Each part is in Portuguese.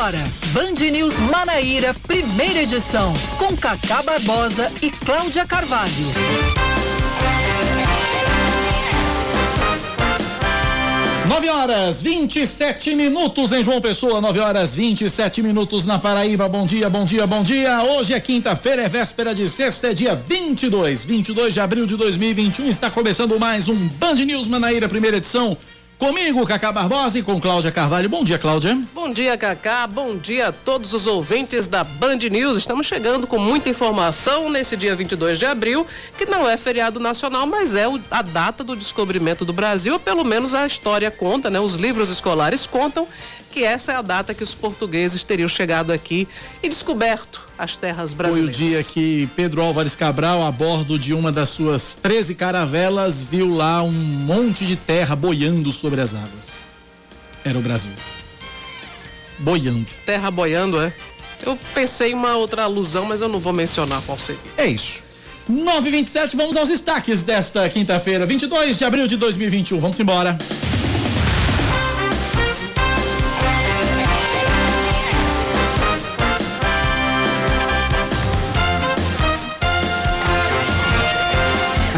Agora, Band News Manaíra, primeira edição, com Cacá Barbosa e Cláudia Carvalho. Nove horas 27 minutos em João Pessoa, 9 horas 27 minutos na Paraíba. Bom dia, bom dia, bom dia. Hoje é quinta-feira, é véspera de sexta, é dia 22, 22 de abril de 2021. Está começando mais um Band News Manaíra, primeira edição. Comigo, Cacá Barbosa e com Cláudia Carvalho. Bom dia, Cláudia. Bom dia, Cacá. Bom dia a todos os ouvintes da Band News. Estamos chegando com muita informação nesse dia 22 de abril, que não é feriado nacional, mas é a data do descobrimento do Brasil, pelo menos a história conta, né? Os livros escolares contam que essa é a data que os portugueses teriam chegado aqui e descoberto as terras brasileiras. Foi o dia que Pedro Álvares Cabral, a bordo de uma das suas 13 caravelas, viu lá um monte de terra boiando sobre as águas. Era o Brasil. Boiando. Terra boiando, é? Eu pensei em uma outra alusão, mas eu não vou mencionar qual seria. É isso. 927, vamos aos destaques desta quinta-feira, 22 de abril de 2021. Vamos embora.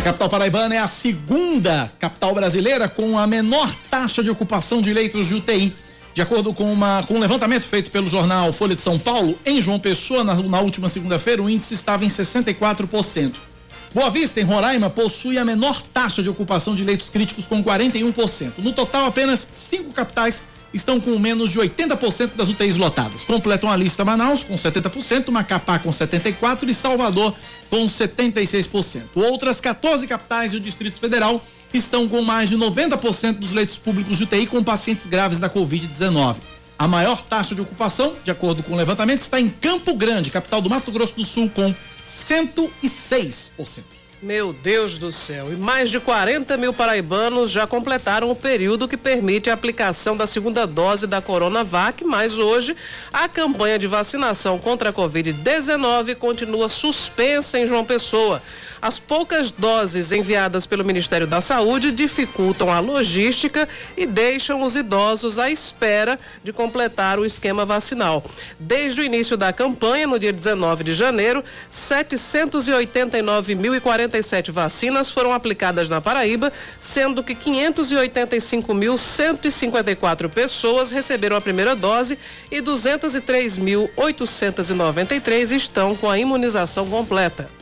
A capital paraibana é a segunda capital brasileira com a menor taxa de ocupação de leitos de UTI. De acordo com, uma, com um levantamento feito pelo jornal Folha de São Paulo, em João Pessoa, na, na última segunda-feira, o índice estava em 64%. Boa Vista, em Roraima, possui a menor taxa de ocupação de leitos críticos, com 41%. No total, apenas cinco capitais estão com menos de 80% das UTIs lotadas. Completam a lista Manaus com 70%, Macapá com 74% e Salvador com 76%. Outras 14 capitais e o Distrito Federal estão com mais de 90% dos leitos públicos de UTI com pacientes graves da Covid-19. A maior taxa de ocupação, de acordo com o levantamento, está em Campo Grande, capital do Mato Grosso do Sul, com 106%. Meu Deus do céu. E mais de 40 mil paraibanos já completaram o período que permite a aplicação da segunda dose da Coronavac, mas hoje a campanha de vacinação contra a Covid-19 continua suspensa em João Pessoa. As poucas doses enviadas pelo Ministério da Saúde dificultam a logística e deixam os idosos à espera de completar o esquema vacinal. Desde o início da campanha, no dia 19 de janeiro, 789.047 vacinas foram aplicadas na Paraíba, sendo que 585.154 pessoas receberam a primeira dose e 203.893 estão com a imunização completa.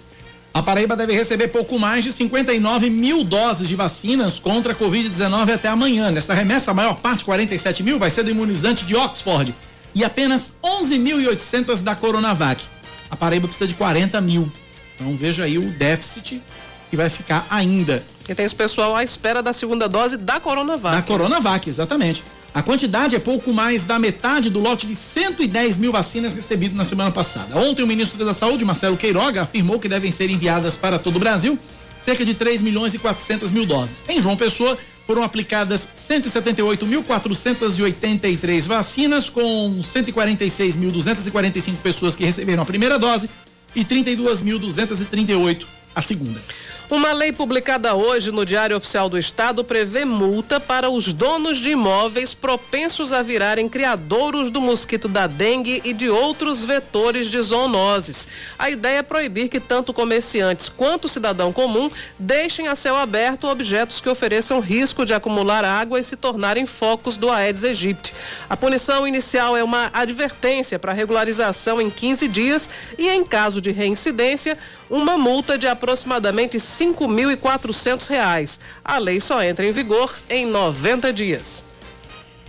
A Paraíba deve receber pouco mais de 59 mil doses de vacinas contra a Covid-19 até amanhã. Nesta remessa, a maior parte, 47 mil, vai ser do imunizante de Oxford e apenas 11.800 da Coronavac. A Paraíba precisa de 40 mil. Então veja aí o déficit que vai ficar ainda. E tem esse pessoal à espera da segunda dose da Coronavac. Da Coronavac, exatamente. A quantidade é pouco mais da metade do lote de 110 mil vacinas recebido na semana passada. Ontem, o ministro da Saúde, Marcelo Queiroga, afirmou que devem ser enviadas para todo o Brasil cerca de 3 milhões e 400 mil doses. Em João Pessoa, foram aplicadas 178.483 vacinas, com 146.245 pessoas que receberam a primeira dose e 32.238 a segunda. Uma lei publicada hoje no Diário Oficial do Estado prevê multa para os donos de imóveis propensos a virarem criadouros do mosquito da dengue e de outros vetores de zoonoses. A ideia é proibir que tanto comerciantes quanto cidadão comum deixem a céu aberto objetos que ofereçam risco de acumular água e se tornarem focos do Aedes aegypti. A punição inicial é uma advertência para regularização em 15 dias e, em caso de reincidência, uma multa de aproximadamente cinco mil e quatrocentos reais. A lei só entra em vigor em 90 dias.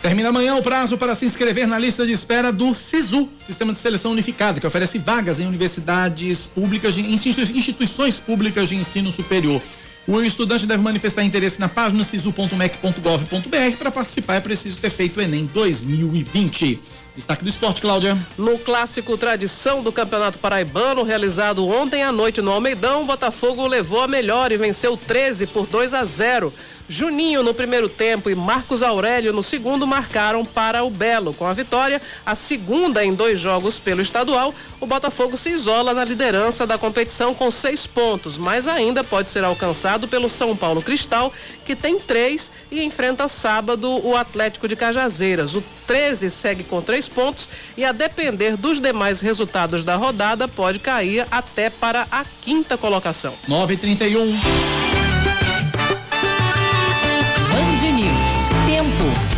Termina amanhã o prazo para se inscrever na lista de espera do SISU, Sistema de Seleção Unificado, que oferece vagas em universidades públicas, de, instituições públicas de ensino superior. O estudante deve manifestar interesse na página sisu.mec.gov.br. Para participar é preciso ter feito o Enem 2020. Destaque do esporte, Cláudia. No clássico tradição do Campeonato Paraibano, realizado ontem à noite no Almeidão, o Botafogo levou a melhor e venceu 13 por 2 a 0. Juninho no primeiro tempo e Marcos Aurélio no segundo marcaram para o Belo. Com a vitória, a segunda em dois jogos pelo estadual, o Botafogo se isola na liderança da competição com seis pontos, mas ainda pode ser alcançado pelo São Paulo Cristal, que tem três e enfrenta sábado o Atlético de Cajazeiras. O 13 segue com três 10 pontos e, a depender dos demais resultados da rodada, pode cair até para a quinta colocação. 931. Tempo.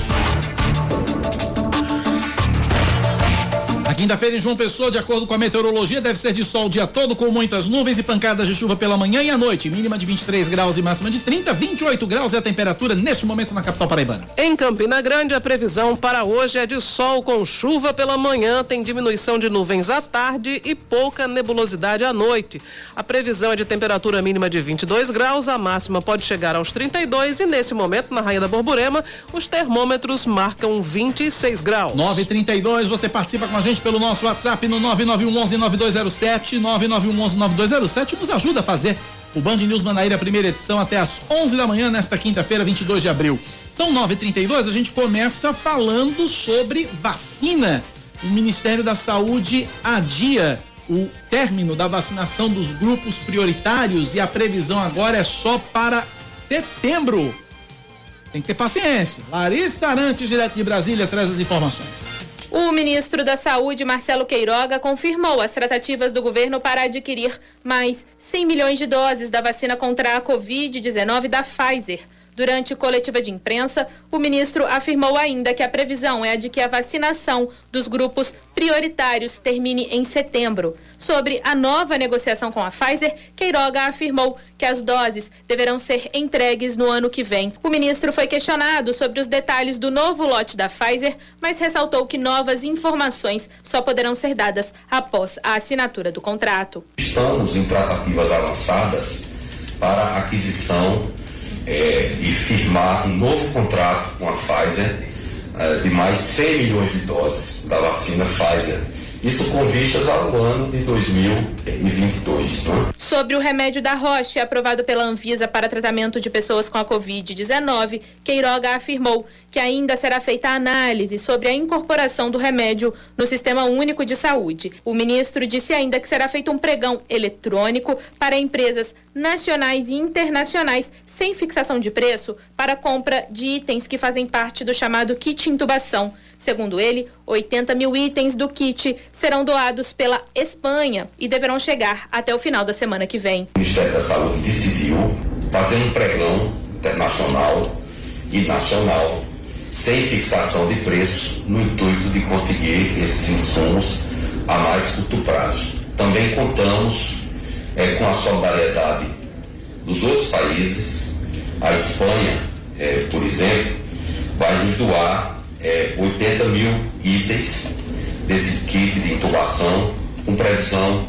Quinta-feira em João Pessoa, de acordo com a meteorologia, deve ser de sol o dia todo, com muitas nuvens e pancadas de chuva pela manhã e à noite. Mínima de 23 graus e máxima de 30, 28 graus é a temperatura neste momento na capital paraibana. Em Campina Grande, a previsão para hoje é de sol com chuva pela manhã, tem diminuição de nuvens à tarde e pouca nebulosidade à noite. A previsão é de temperatura mínima de 22 graus, a máxima pode chegar aos 32 e nesse momento, na Rainha da Borborema, os termômetros marcam 26 graus. 932, você participa com a gente pelo nosso WhatsApp no 9911-9207, 9911-9207, nos ajuda a fazer o Band News Manaíra, primeira edição, até às 11 da manhã, nesta quinta-feira, 22 de abril. São 9h32, a gente começa falando sobre vacina. O Ministério da Saúde adia o término da vacinação dos grupos prioritários e a previsão agora é só para setembro. Tem que ter paciência. Larissa Arantes, direto de Brasília, traz as informações. O ministro da Saúde, Marcelo Queiroga, confirmou as tratativas do governo para adquirir mais 100 milhões de doses da vacina contra a Covid-19 da Pfizer. Durante coletiva de imprensa, o ministro afirmou ainda que a previsão é a de que a vacinação dos grupos prioritários termine em setembro. Sobre a nova negociação com a Pfizer, Queiroga afirmou que as doses deverão ser entregues no ano que vem. O ministro foi questionado sobre os detalhes do novo lote da Pfizer, mas ressaltou que novas informações só poderão ser dadas após a assinatura do contrato. Estamos em tratativas avançadas para aquisição é, e firmar um novo contrato com a Pfizer é, de mais 100 milhões de doses da vacina Pfizer. Isso com vistas ao ano de 2022. Né? Sobre o remédio da Roche, aprovado pela Anvisa para tratamento de pessoas com a Covid-19, Queiroga afirmou que ainda será feita análise sobre a incorporação do remédio no Sistema Único de Saúde. O ministro disse ainda que será feito um pregão eletrônico para empresas nacionais e internacionais sem fixação de preço para compra de itens que fazem parte do chamado kit intubação. Segundo ele, 80 mil itens do kit serão doados pela Espanha e deverão chegar até o final da semana que vem. O Ministério da Saúde decidiu fazer um pregão internacional e nacional sem fixação de preço, no intuito de conseguir esses insumos a mais curto prazo. Também contamos é, com a solidariedade dos outros países. A Espanha, é, por exemplo, vai nos doar é, 80 mil itens desse kit de intubação, com previsão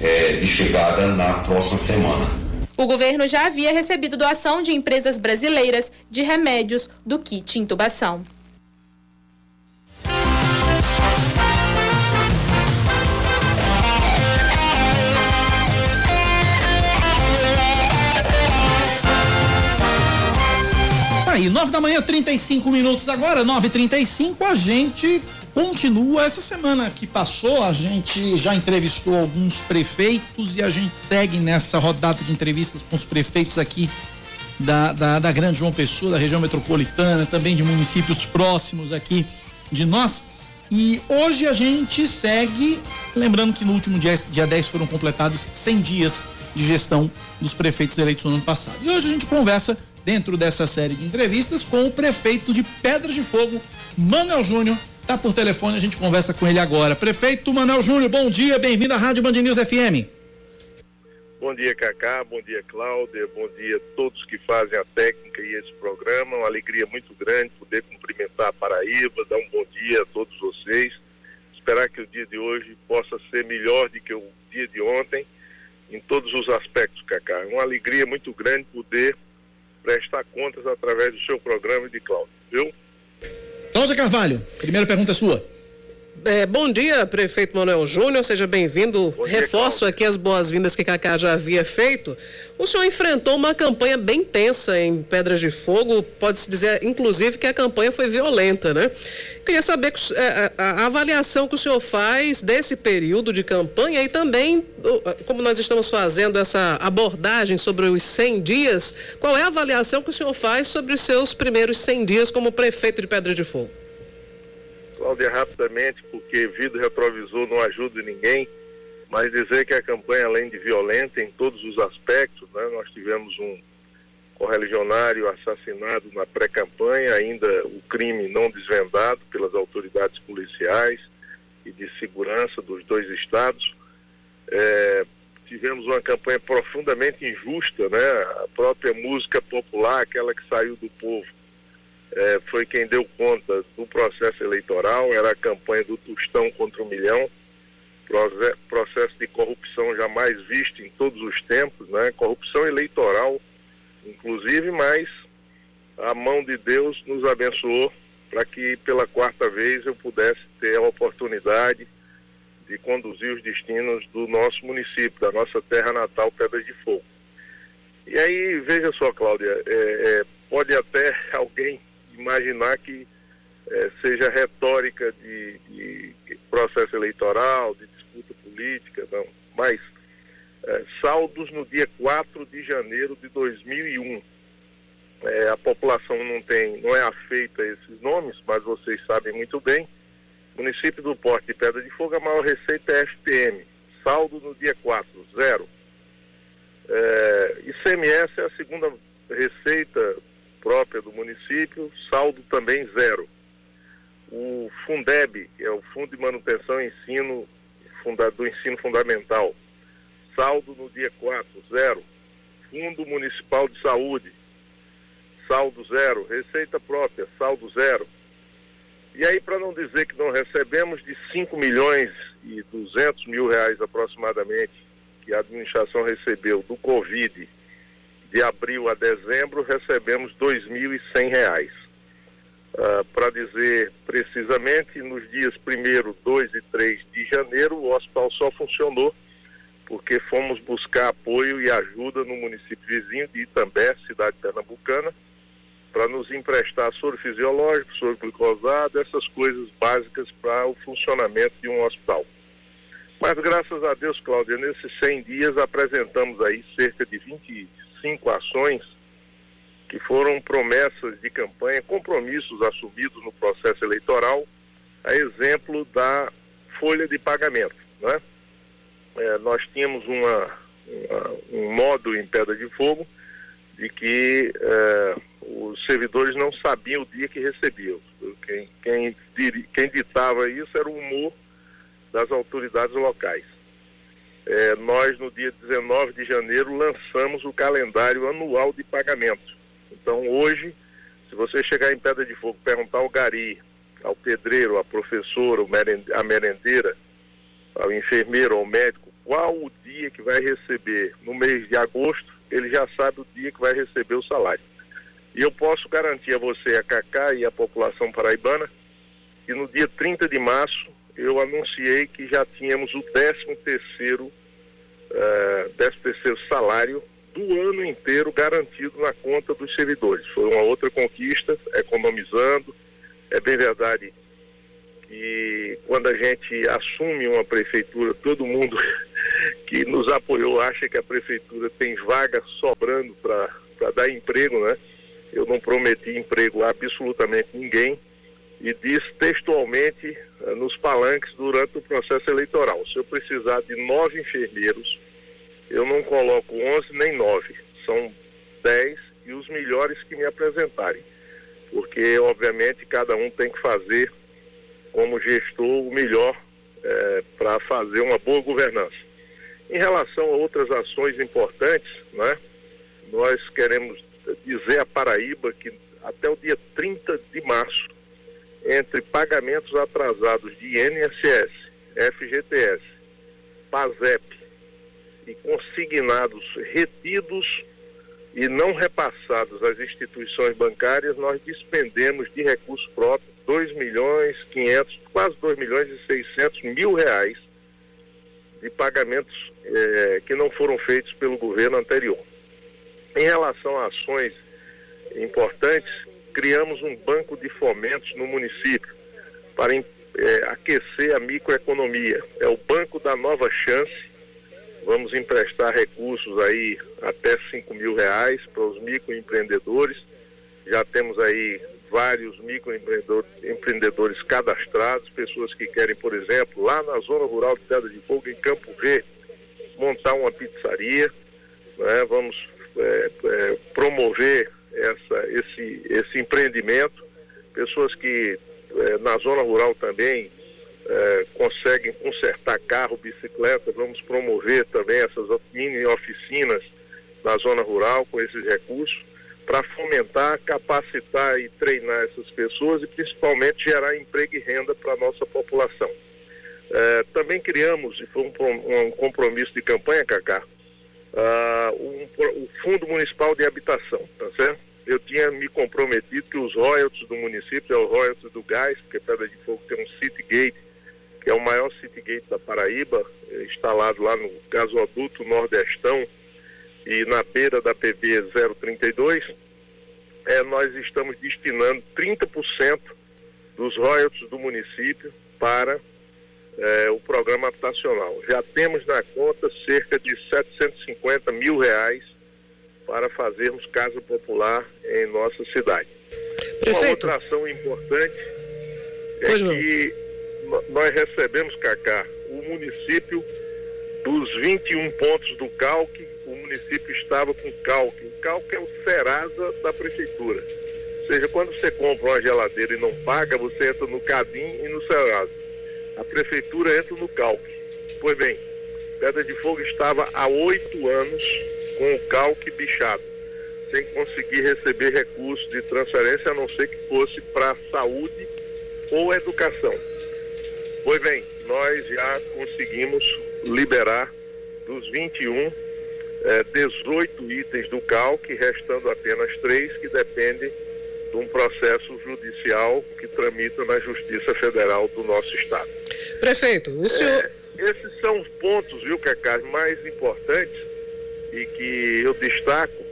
é, de chegada na próxima semana. O governo já havia recebido doação de empresas brasileiras de remédios do kit intubação. Aí, nove da manhã, 35 minutos agora, 9h35, a gente continua. Essa semana que passou, a gente já entrevistou alguns prefeitos e a gente segue nessa rodada de entrevistas com os prefeitos aqui da, da, da Grande João Pessoa, da região metropolitana, também de municípios próximos aqui de nós. E hoje a gente segue, lembrando que no último dia, dia 10 foram completados 100 dias de gestão dos prefeitos eleitos no ano passado. E hoje a gente conversa dentro dessa série de entrevistas com o prefeito de Pedras de Fogo, Manuel Júnior. Tá por telefone, a gente conversa com ele agora. Prefeito Manuel Júnior, bom dia, bem-vindo à Rádio Band News FM. Bom dia, Cacá, bom dia, Cláudia, bom dia a todos que fazem a técnica e esse programa. Uma alegria muito grande poder cumprimentar a Paraíba, dar um bom dia a todos vocês. Esperar que o dia de hoje possa ser melhor do que o dia de ontem, em todos os aspectos, Cacá. Uma alegria muito grande poder prestar contas através do seu programa de Cláudio, viu? Cláudia Carvalho, primeira pergunta é sua. É, bom dia, prefeito Manuel Júnior, seja bem-vindo. Reforço aqui as boas-vindas que Cacá já havia feito. O senhor enfrentou uma campanha bem tensa em Pedras de Fogo, pode-se dizer, inclusive, que a campanha foi violenta, né? Queria saber é, a, avaliação que o senhor faz desse período de campanha e também, como nós estamos fazendo essa abordagem sobre os 100 dias, qual é a avaliação que o senhor faz sobre os seus primeiros 100 dias como prefeito de Pedras de Fogo? Cláudia, rapidamente, porque vidro retrovisor não ajuda ninguém, mas dizer que a campanha, além de violenta em todos os aspectos, né, nós tivemos um correligionário assassinado na pré-campanha, ainda o crime não desvendado pelas autoridades policiais e de segurança dos dois estados. É, tivemos uma campanha profundamente injusta, né? A própria música popular, aquela que saiu do povo, é, foi quem deu conta do processo eleitoral, era a campanha do Tostão contra o Milhão, processo de corrupção jamais visto em todos os tempos, né? Corrupção eleitoral inclusive, mas a mão de Deus nos abençoou para que pela quarta vez eu pudesse ter a oportunidade de conduzir os destinos do nosso município, da nossa terra natal, Pedra de Fogo. E aí, veja só, Cláudia, é, é, pode até alguém imaginar que é, seja retórica de, de, processo eleitoral, de disputa política, não, mas é, saldos no dia 4 de janeiro de 2001. É, a população não tem, não é afeita a esses nomes, mas vocês sabem muito bem. Município do Porto de Pedra de Fogo, a maior receita é FPM. Saldo no dia 4, zero. É, ICMS é a segunda receita própria do município, saldo também zero. O Fundeb, que é o Fundo de Manutenção e Ensino do Ensino Fundamental, saldo no dia 4, zero. Fundo Municipal de Saúde, saldo zero. Receita própria, saldo zero. E aí, para não dizer que não recebemos de 5 milhões e 200 mil reais aproximadamente, que a administração recebeu do Covid de abril a dezembro, recebemos 2.100 reais. Uh, para dizer precisamente, nos dias 1, 2 e 3 de janeiro, o hospital só funcionou porque fomos buscar apoio e ajuda no município vizinho de Itambé, cidade pernambucana, para nos emprestar soro fisiológico, soro glicosado, essas coisas básicas para o funcionamento de um hospital. Mas graças a Deus, Cláudia, nesses 100 dias apresentamos aí cerca de 25 ações que foram promessas de campanha, compromissos assumidos no processo eleitoral, a exemplo da folha de pagamento, né? é, nós tínhamos uma, uma, um modo em Pedra de Fogo de que é, os servidores não sabiam o dia que recebiam. Quem, quem, quem ditava isso era o humor das autoridades locais. É, nós, no dia 19 de janeiro, lançamos o calendário anual de pagamento. Então, hoje, se você chegar em Pedra de Fogo perguntar ao gari, ao pedreiro, à professora, à merendeira, ao enfermeiro, ao médico, qual o dia que vai receber no mês de agosto, ele já sabe o dia que vai receber o salário. E eu posso garantir a você, a Cacá e a população paraibana, que no dia 30 de março eu anunciei que já tínhamos o 13 terceiro, uh, 13 terceiro salário do ano inteiro garantido na conta dos servidores. Foi uma outra conquista, economizando. É bem verdade que quando a gente assume uma prefeitura, todo mundo que nos apoiou acha que a prefeitura tem vaga sobrando para dar emprego, né? Eu não prometi emprego a absolutamente ninguém e disse textualmente nos palanques durante o processo eleitoral. Se eu precisar de nove enfermeiros, eu não coloco onze nem nove, são dez e os melhores que me apresentarem. Porque, obviamente, cada um tem que fazer como gestor o melhor é, para fazer uma boa governança. Em relação a outras ações importantes, né, nós queremos dizer a Paraíba que até o dia 30 de março, entre pagamentos atrasados de INSS, FGTS, PASEP e consignados retidos e não repassados às instituições bancárias, nós despendemos de recursos próprios 2 milhões 500, quase 2 milhões e 600 mil reais de pagamentos eh, que não foram feitos pelo governo anterior. Em relação a ações importantes, criamos um banco de fomentos no município para eh, aquecer a microeconomia. É o Banco da Nova Chance. Vamos emprestar recursos aí até 5 mil reais para os microempreendedores. Já temos aí vários microempreendedores cadastrados, pessoas que querem, por exemplo, lá na zona rural de Pedra de Fogo, em Campo Verde, montar uma pizzaria. Né? Vamos é, é, promover essa, esse, esse empreendimento. Pessoas que é, na zona rural também é, conseguem consertar carro, bicicleta. Vamos promover também essas mini oficinas na zona rural com esses recursos para fomentar, capacitar e treinar essas pessoas e principalmente gerar emprego e renda para a nossa população. É, também criamos, e foi um, um compromisso de campanha, Cacá, uh, um, o Fundo Municipal de Habitação, tá certo? Eu tinha me comprometido que os royalties do município, é o royalties do gás, porque Pedra de Fogo tem um City Gate, que é o maior City Gate da Paraíba, é instalado lá no gasoduto Nordestão, e na beira da PB 032, é, nós estamos destinando 30% dos royalties do município para é, o programa habitacional. Já temos na conta cerca de 750 mil reais para fazermos casa popular em nossa cidade. Prefeito. Uma outra ação importante é pois que nós recebemos, Cacá, o município dos 21 pontos do CALC o município estava com calque. O calque é o Serasa da prefeitura. Ou seja, quando você compra uma geladeira e não paga, você entra no Cadim e no Serasa. A prefeitura entra no calque. Pois bem, Pedra de Fogo estava há oito anos com o calque bichado, sem conseguir receber recursos de transferência, a não ser que fosse para saúde ou educação. Pois bem, nós já conseguimos liberar dos 21 é, 18 itens do CALC, restando apenas três que dependem de um processo judicial que tramita na Justiça Federal do nosso Estado. Prefeito, o senhor. É, esses são os pontos, viu, Cacá, mais importantes e que eu destaco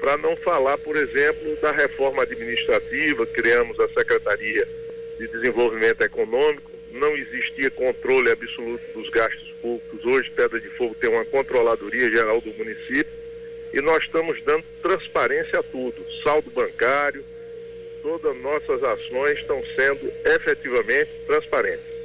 para não falar, por exemplo, da reforma administrativa, criamos a Secretaria de Desenvolvimento Econômico, não existia controle absoluto dos gastos públicos. Hoje, Pedra de Fogo tem uma controladoria geral do município e nós estamos dando transparência a tudo, saldo bancário, todas as nossas ações estão sendo efetivamente transparentes.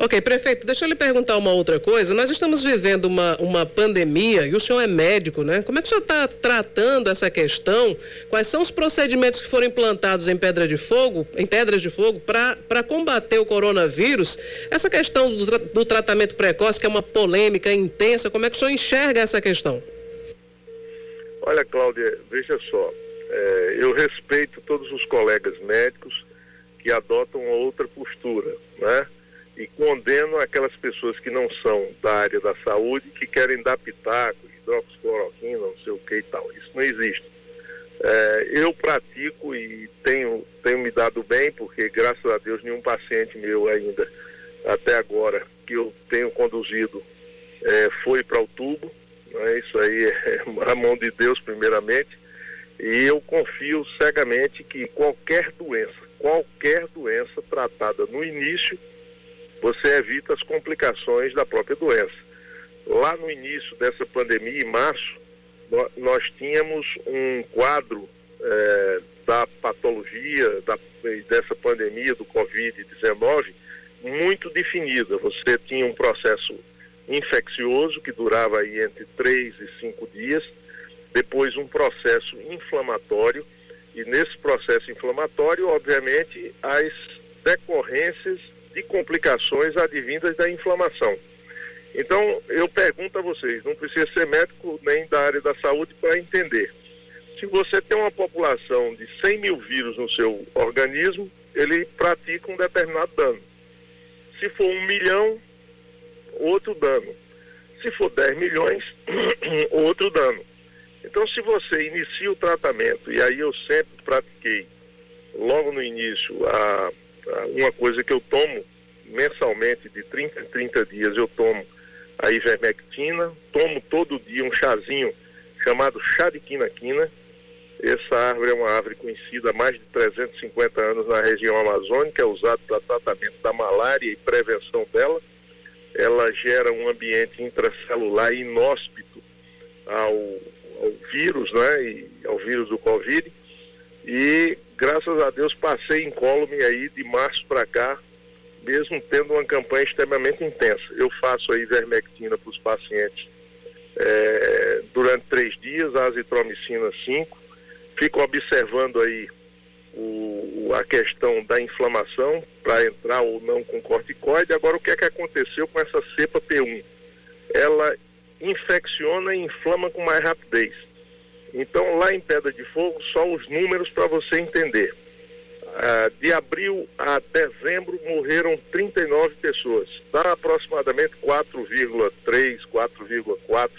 Ok, prefeito, deixa eu lhe perguntar uma outra coisa. Nós estamos vivendo uma, uma pandemia e o senhor é médico, né? Como é que o senhor está tratando essa questão? Quais são os procedimentos que foram implantados em Pedra de Fogo, em Pedras de Fogo, para combater o coronavírus? Essa questão do, do tratamento precoce, que é uma polêmica intensa, como é que o senhor enxerga essa questão? Olha, Cláudia, veja só. É, eu respeito todos os colegas médicos que adotam outra postura, né? e condeno aquelas pessoas que não são da área da saúde, que querem dar pitaco, hidroxicloroquina, não sei o que e tal. Isso não existe. É, eu pratico e tenho, tenho me dado bem, porque graças a Deus nenhum paciente meu ainda, até agora, que eu tenho conduzido, é, foi para o tubo. Né? Isso aí é a mão de Deus, primeiramente. E eu confio cegamente que qualquer doença, qualquer doença tratada no início, você evita as complicações da própria doença. Lá no início dessa pandemia, em março, nós tínhamos um quadro é, da patologia, da, dessa pandemia do Covid-19 muito definida. Você tinha um processo infeccioso que durava aí entre três e cinco dias, depois um processo inflamatório, e nesse processo inflamatório, obviamente, as decorrências de complicações advindas da inflamação. Então, eu pergunto a vocês, não precisa ser médico nem da área da saúde para entender. Se você tem uma população de 100 mil vírus no seu organismo, ele pratica um determinado dano. Se for um milhão, outro dano. Se for 10 milhões, outro dano. Então, se você inicia o tratamento, e aí eu sempre pratiquei, logo no início, a uma coisa que eu tomo mensalmente, de 30 em 30 dias, eu tomo a ivermectina, tomo todo dia um chazinho chamado chá de quinaquina. Essa árvore é uma árvore conhecida há mais de 350 anos na região amazônica, é usada para tratamento da malária e prevenção dela. Ela gera um ambiente intracelular inóspito ao, ao vírus, né, e ao vírus do Covid E graças a Deus passei incólume aí de março para cá, mesmo tendo uma campanha extremamente intensa. Eu faço a ivermectina para os pacientes é, durante três dias, azitromicina 5, fico observando aí o, a questão da inflamação para entrar ou não com corticoide. Agora, o que é que aconteceu com essa cepa P1? Ela infecciona e inflama com mais rapidez. Então, lá em Pedra de Fogo, só os números para você entender. Ah, de abril a dezembro morreram 39 pessoas, dá aproximadamente 4,3, 4,4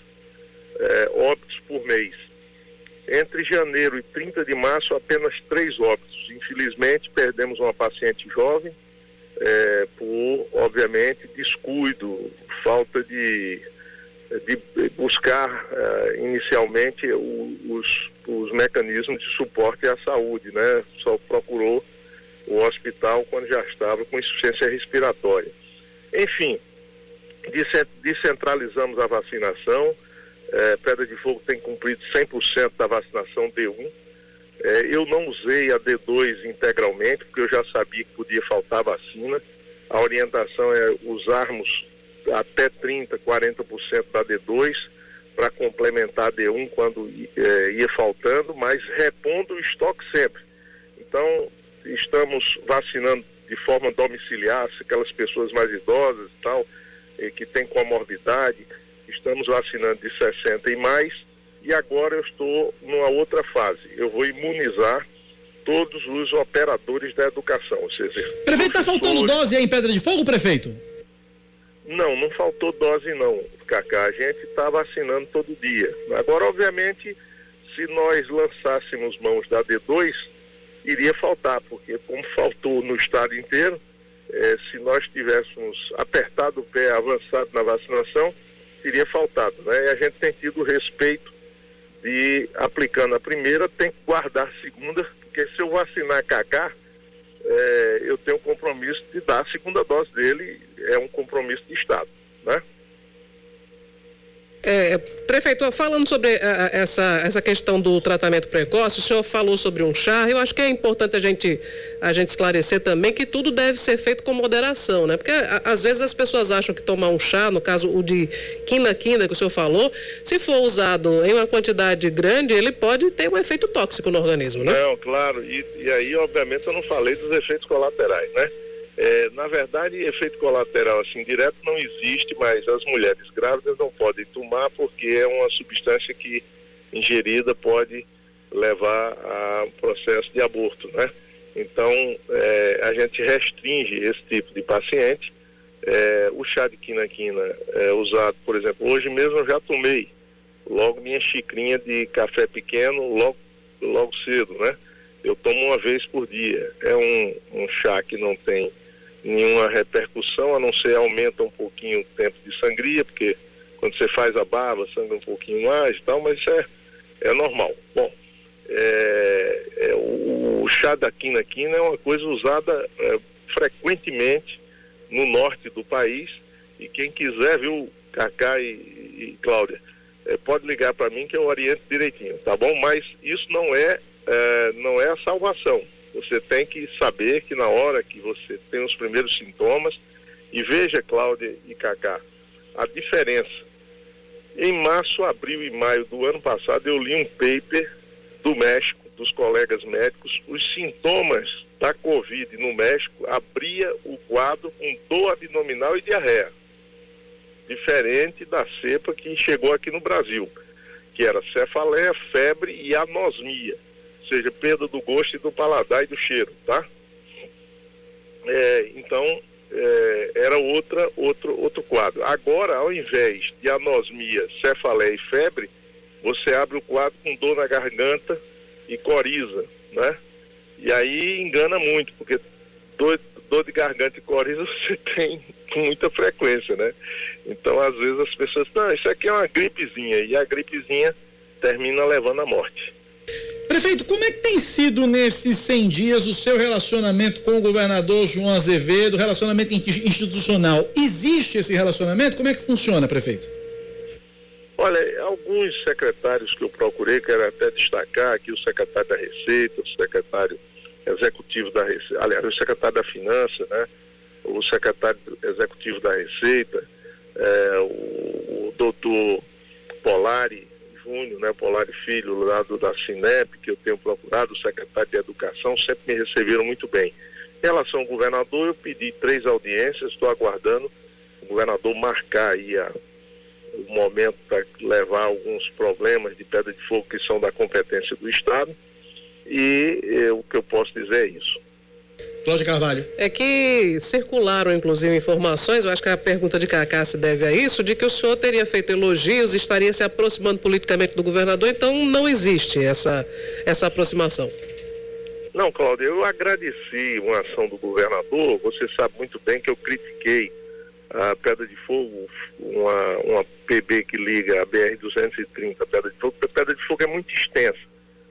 eh, óbitos por mês. Entre janeiro e 30 de março, apenas três óbitos. Infelizmente, perdemos uma paciente jovem eh, por, obviamente, descuido, falta de de buscar uh, inicialmente o, os, os mecanismos de suporte à saúde, né? Só procurou o hospital quando já estava com insuficiência respiratória. Enfim, descentralizamos a vacinação, eh, Pedra de Fogo tem cumprido 100% da vacinação D1. Eh, eu não usei a D2 integralmente, porque eu já sabia que podia faltar vacina. A orientação é usarmos até 30%, 40% da D2 para complementar a D1 quando é, ia faltando, mas repondo o estoque sempre. Então, estamos vacinando de forma domiciliar, aquelas pessoas mais idosas e tal, eh, que têm comorbidade, estamos vacinando de 60 e mais, e agora eu estou numa outra fase. Eu vou imunizar todos os operadores da educação, ou seja... Prefeito, está faltando dose aí em Pedra de Fogo, prefeito? Não, não faltou dose não, Cacá. A gente está vacinando todo dia. Agora, obviamente, se nós lançássemos mãos da D2, iria faltar, porque como faltou no estado inteiro, eh, se nós tivéssemos apertado o pé, avançado na vacinação, teria faltado. Né? E a gente tem tido respeito de, aplicando a primeira, tem que guardar a segunda, porque se eu vacinar Cacá, é, eu tenho o compromisso de dar a segunda dose dele, é um compromisso de Estado, né? É, prefeito, falando sobre eh, eh, essa, essa questão do tratamento precoce, o senhor falou sobre um chá, eu acho que é importante a gente, a gente esclarecer também que tudo deve ser feito com moderação, né? Porque a, às vezes as pessoas acham que tomar um chá, no caso o de quina-quina que o senhor falou, se for usado em uma quantidade grande, ele pode ter um efeito tóxico no organismo, né? Não, claro, e, e aí obviamente eu não falei dos efeitos colaterais, né? É, na verdade, efeito colateral assim direto não existe, mas as mulheres grávidas não podem tomar porque é uma substância que ingerida pode levar a processo de aborto, né? Então, é, a gente restringe esse tipo de paciente. É, o chá de quina-quina é usado, por exemplo, hoje mesmo eu já tomei logo minha xicrinha de café pequeno logo, logo cedo, né? Eu tomo uma vez por dia. É um, um chá que não tem nenhuma repercussão, a não ser aumenta um pouquinho o tempo de sangria, porque quando você faz a barba, sangra um pouquinho mais e tal, mas isso é, é normal. Bom, é, é, o, o, chá da quina-quina é uma coisa usada é, frequentemente no norte do país e quem quiser, viu, Cacá e, e Cláudia, é, pode ligar para mim que eu oriento direitinho, tá bom? Mas isso não é, é não é a salvação você tem que saber que na hora que você tem os primeiros sintomas, e veja, Cláudia e Cacá, a diferença. Em março, abril e maio do ano passado, eu li um paper do México, dos colegas médicos, os sintomas da Covid no México abria o quadro com dor abdominal e diarreia. Diferente da cepa que chegou aqui no Brasil, que era cefaleia, febre e anosmia seja, perda do gosto e do paladar e do cheiro, tá? É, então, é, era outra, outro, outro quadro. Agora, ao invés de anosmia, cefaleia e febre, você abre o quadro com dor na garganta e coriza, né? E aí engana muito, porque dor, dor de garganta e coriza você tem com muita frequência, né? Então, às vezes as pessoas, não, isso aqui é uma gripezinha, e a gripezinha termina levando à morte. Prefeito, como é que tem sido nesses 100 dias o seu relacionamento com o governador João Azevedo, relacionamento institucional? Existe esse relacionamento? Como é que funciona, prefeito? Olha, alguns secretários que eu procurei, quero até destacar aqui o secretário da Receita, o secretário executivo da Receita, aliás, o secretário da Finança, né? O secretário executivo da Receita, é, o, o doutor Polari Júnior, né, Polari Filho, lá do, da Cinep, que eu tenho procurado, o secretário de Educação, sempre me receberam muito bem. Em relação ao governador, eu pedi três audiências, estou aguardando o governador marcar aí a, o momento para levar alguns problemas de pedra de fogo que são da competência do Estado. E eh, o que eu posso dizer é isso. Cláudia Carvalho. É que circularam, inclusive, informações, eu acho que a pergunta de Cacá se deve a isso, de que o senhor teria feito elogios, estaria se aproximando politicamente do governador, então não existe essa, essa aproximação. Não, Cláudio, eu agradeci uma ação do governador, você sabe muito bem que eu critiquei a Pedra de Fogo, uma, uma PB que liga a BR-230 a Pedra de Fogo, porque a Pedra de Fogo é muito extensa.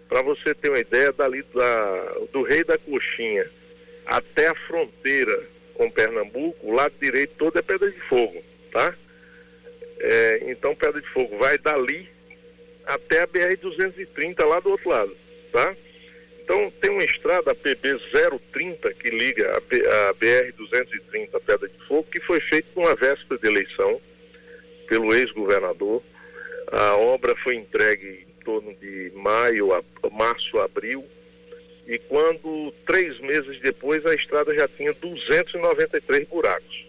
Para você ter uma ideia, dali da, do Rei da Coxinha até a fronteira com Pernambuco, o lado direito todo é Pedra de Fogo, tá? É, então Pedra de Fogo vai dali até a BR-230 lá do outro lado, tá? Então tem uma estrada, a PB 030, que liga a, a BR-230 Pedra de Fogo, que foi feita numa véspera de eleição pelo ex-governador. A obra foi entregue em torno de maio, a, março, abril. E quando, três meses depois, a estrada já tinha 293 buracos.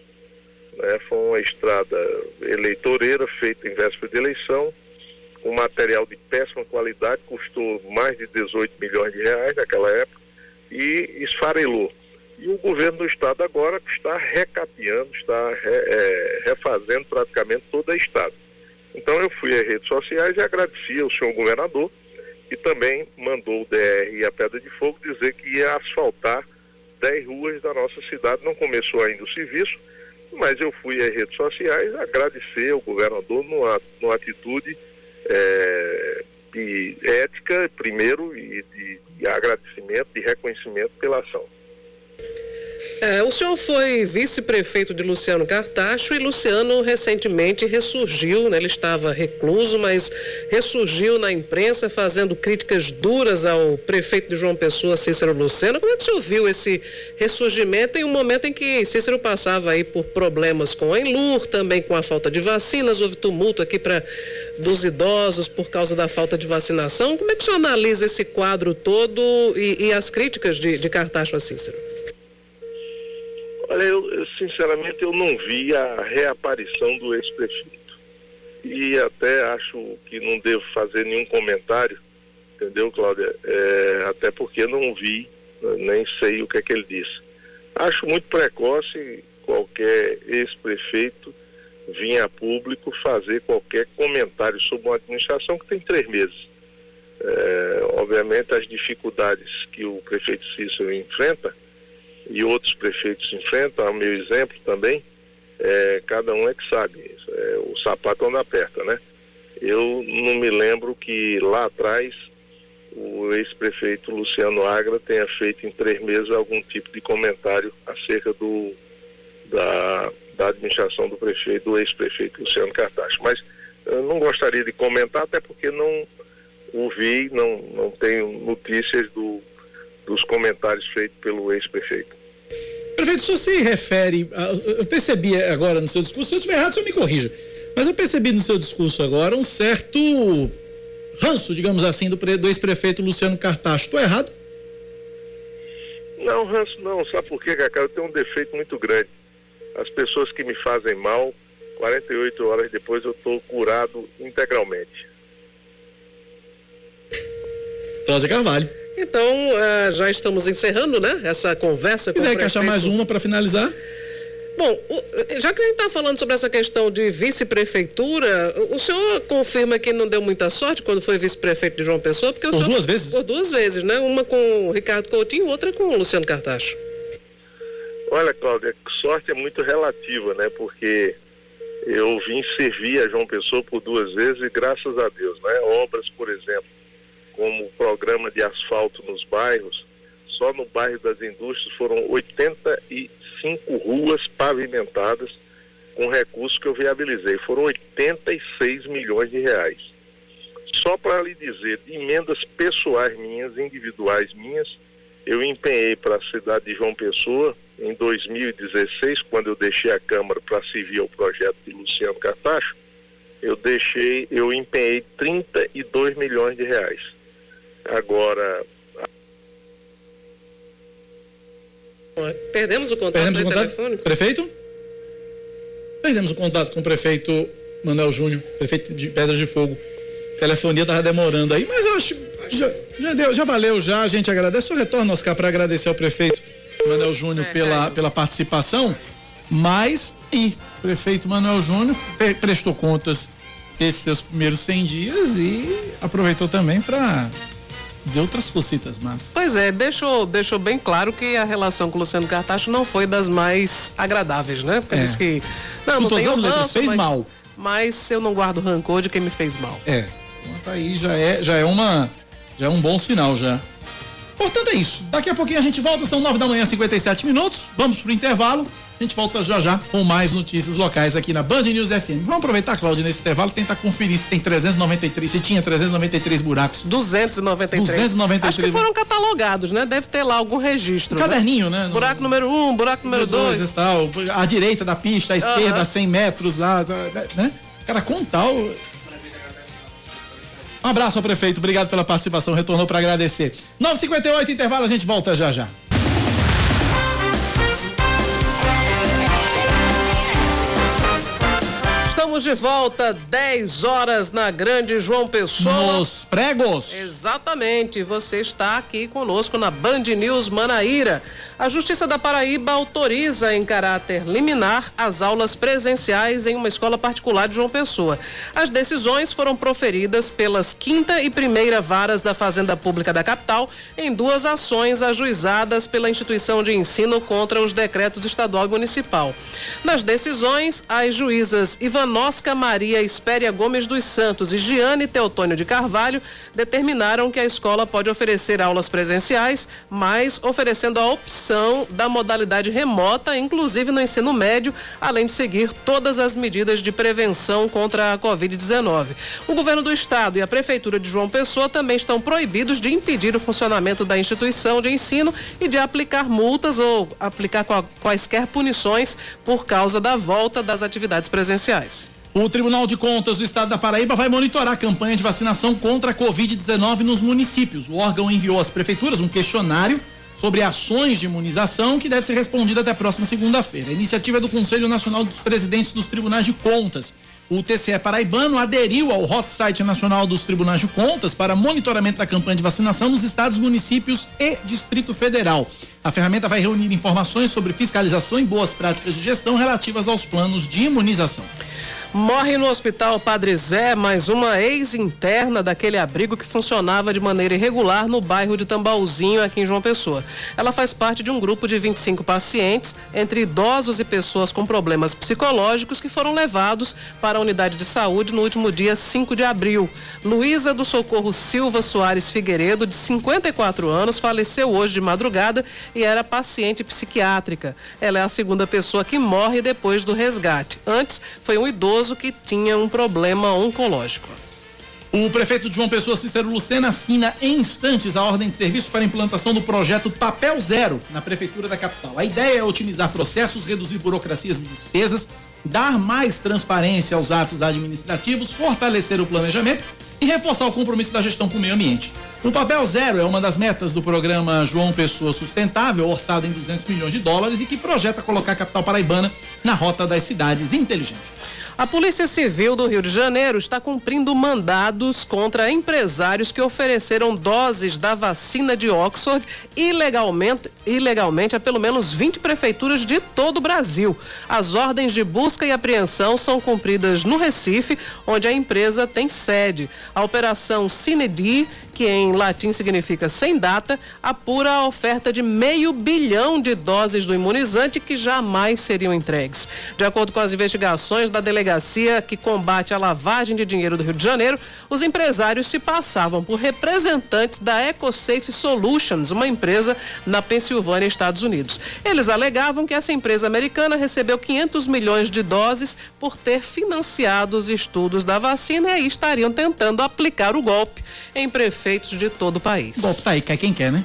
Né? Foi uma estrada eleitoreira feita em véspera de eleição com material de péssima qualidade, custou mais de 18 milhões de reais naquela época e esfarelou. E o governo do estado agora está recapeando, está re, é, refazendo praticamente toda a estado. Então eu fui às redes sociais e agradeci ao senhor governador, que também mandou o DR e a Pedra de Fogo dizer que ia asfaltar 10 ruas da nossa cidade. Não começou ainda o serviço, mas eu fui às redes sociais agradecer ao governador numa, numa atitude é, de ética, primeiro, e de, de agradecimento, de reconhecimento pela ação. É, o senhor foi vice-prefeito de Luciano Cartacho e Luciano recentemente ressurgiu, né? ele estava recluso, mas ressurgiu na imprensa fazendo críticas duras ao prefeito de João Pessoa, Cícero Lucena. Como é que o senhor viu esse ressurgimento em um momento em que Cícero passava aí por problemas com a Enlur, também com a falta de vacinas, houve tumulto aqui para dos idosos por causa da falta de vacinação. Como é que o senhor analisa esse quadro todo e, e as críticas de, de Cartacho a Cícero? Olha, eu, eu, sinceramente eu não vi a reaparição do ex-prefeito. E até acho que não devo fazer nenhum comentário, entendeu, Cláudia? É, até porque não vi, nem sei o que é que ele disse. Acho muito precoce qualquer ex-prefeito vir a público fazer qualquer comentário sobre uma administração que tem três meses. É, obviamente as dificuldades que o prefeito Cícero enfrenta e outros prefeitos enfrentam, ao meu exemplo também, é, cada um é que sabe, é, o sapato onde aperta, né? Eu não me lembro que lá atrás o ex-prefeito Luciano Agra tenha feito em três meses algum tipo de comentário acerca do, da, da administração do prefeito, do ex-prefeito Luciano Cartacho. Mas eu não gostaria de comentar, até porque não ouvi, não, não tenho notícias do, dos comentários feitos pelo ex-prefeito. Prefeito, se você refere. Eu percebi agora no seu discurso, se eu estiver errado, você me corrija. Mas eu percebi no seu discurso agora um certo ranço, digamos assim, do, do ex-prefeito Luciano Cartacho. Estou errado? Não, ranço não. Sabe por quê, Cacau? Eu tenho um defeito muito grande. As pessoas que me fazem mal, 48 horas depois eu estou curado integralmente. Cláudia Carvalho. Então, uh, já estamos encerrando, né? Essa conversa. Se quiser encaixar mais uma para finalizar. Bom, o, já que a gente está falando sobre essa questão de vice-prefeitura, o senhor confirma que não deu muita sorte quando foi vice-prefeito de João Pessoa? Porque por senhor, duas vezes? Por duas vezes, né? Uma com o Ricardo Coutinho e outra com o Luciano Cartacho. Olha, Cláudia, sorte é muito relativa, né? Porque eu vim servir a João Pessoa por duas vezes e graças a Deus, né? Obras, por exemplo, como o programa de asfalto nos bairros, só no bairro das indústrias foram 85 ruas pavimentadas com recursos que eu viabilizei. Foram 86 milhões de reais. Só para lhe dizer, emendas pessoais minhas, individuais minhas, eu empenhei para a cidade de João Pessoa, em 2016, quando eu deixei a Câmara para servir ao projeto de Luciano Cartacho, eu deixei, eu empenhei 32 milhões de reais. Agora. Perdemos o contato Perdemos o contato? telefone? Prefeito? Perdemos o contato com o prefeito Manuel Júnior, prefeito de Pedras de Fogo. A telefonia tava demorando aí, mas eu acho já, já deu, já valeu já, a gente agradece. Eu retorno, Oscar, para agradecer ao prefeito Manuel Júnior É, pela, é. pela participação, mas e o prefeito Manuel Júnior pre- prestou contas desses seus primeiros 100 dias e aproveitou também para dizer outras cositas, mas Pois é, deixou, deixou bem claro que a relação com o Luciano Cartacho não foi das mais agradáveis, né? Por É. isso que. Não, não tem as letras, ranço, fez mas, mal. Mas eu não guardo rancor de quem me fez mal. É. Então, aí já é, já é uma, já é um bom sinal já. Portanto é isso. Daqui a pouquinho a gente volta, são nove da manhã, 57 minutos. Vamos pro intervalo. A gente volta já já com mais notícias locais aqui na Band News FM. Vamos aproveitar, Cláudia, nesse intervalo, tentar conferir se tem 393, se tinha 393 buracos. 293. 293. Acho que foram catalogados, né? Deve ter lá algum registro. né? Caderninho, né? No- Buraco número um, buraco número dois dois. e tal. A direita da pista, a esquerda, Aham. 100 metros lá, né? Cara, contar o. Um abraço ao prefeito, obrigado pela participação, retornou para agradecer. 9h58, intervalo, a gente volta já já. Estamos de volta, 10 horas na Grande João Pessoa. Nos pregos. Exatamente, você está aqui conosco na Band News Manaíra. A Justiça da Paraíba autoriza em caráter liminar as aulas presenciais em uma escola particular de João Pessoa. As decisões foram proferidas pelas quinta e primeira varas da Fazenda Pública da capital em duas ações ajuizadas pela instituição de ensino contra os decretos estadual e municipal. Nas decisões, as juízas Ivanosca Maria Espéria Gomes dos Santos e Giane Teotônio de Carvalho determinaram que a escola pode oferecer aulas presenciais, mas oferecendo a opção da modalidade remota, inclusive no ensino médio, além de seguir todas as medidas de prevenção contra a Covid-19. O governo do estado e a prefeitura de João Pessoa também estão proibidos de impedir o funcionamento da instituição de ensino e de aplicar multas ou aplicar qua- quaisquer punições por causa da volta das atividades presenciais. O Tribunal de Contas do Estado da Paraíba vai monitorar a campanha de vacinação contra a Covid-19 nos municípios. O órgão enviou às prefeituras um questionário sobre ações de imunização que deve ser respondido até a próxima segunda-feira. A iniciativa é do Conselho Nacional dos Presidentes dos Tribunais de Contas. O TCE paraibano aderiu ao hot site nacional dos Tribunais de Contas para monitoramento da campanha de vacinação nos estados, municípios e Distrito Federal. A ferramenta vai reunir informações sobre fiscalização e boas práticas de gestão relativas aos planos de imunização. Morre no hospital Padre Zé mais uma ex-interna daquele abrigo que funcionava de maneira irregular no bairro de Tambalzinho, aqui em João Pessoa. Ela faz parte de um grupo de 25 pacientes, entre idosos e pessoas com problemas psicológicos, que foram levados para a unidade de saúde no último dia 5 de abril. Luísa do Socorro Silva Soares Figueiredo, de 54 anos, faleceu hoje de madrugada e era paciente psiquiátrica. Ela é a segunda pessoa que morre depois do resgate. Antes, foi um idoso que tinha um problema oncológico. O prefeito de João Pessoa, Cícero Lucena, assina em instantes a ordem de serviço para a implantação do projeto Papel Zero na prefeitura da capital. A ideia é otimizar processos, reduzir burocracias e despesas, dar mais transparência aos atos administrativos, fortalecer o planejamento e reforçar o compromisso da gestão com o meio ambiente. O Papel Zero é uma das metas do programa João Pessoa Sustentável, orçado em 200 milhões de dólares e que projeta colocar a capital paraibana na rota das cidades inteligentes. A Polícia Civil do Rio de Janeiro está cumprindo mandados contra empresários que ofereceram doses da vacina de Oxford ilegalmente, ilegalmente a pelo menos 20 prefeituras de todo o Brasil. As ordens de busca e apreensão são cumpridas no Recife, onde a empresa tem sede. A operação Cinedi, que em latim significa sem data, apura a oferta de meio bilhão de doses do imunizante que jamais seriam entregues. De acordo com as investigações da delegacia que combate a lavagem de dinheiro do Rio de Janeiro, os empresários se passavam por representantes da EcoSafe Solutions, uma empresa na Pensilvânia, Estados Unidos. Eles alegavam que essa empresa americana recebeu 500 milhões de doses por ter financiado os estudos da vacina e aí estariam tentando aplicar o golpe em prefeitos de todo o país. Golpe tá aí, cai quem quer, né?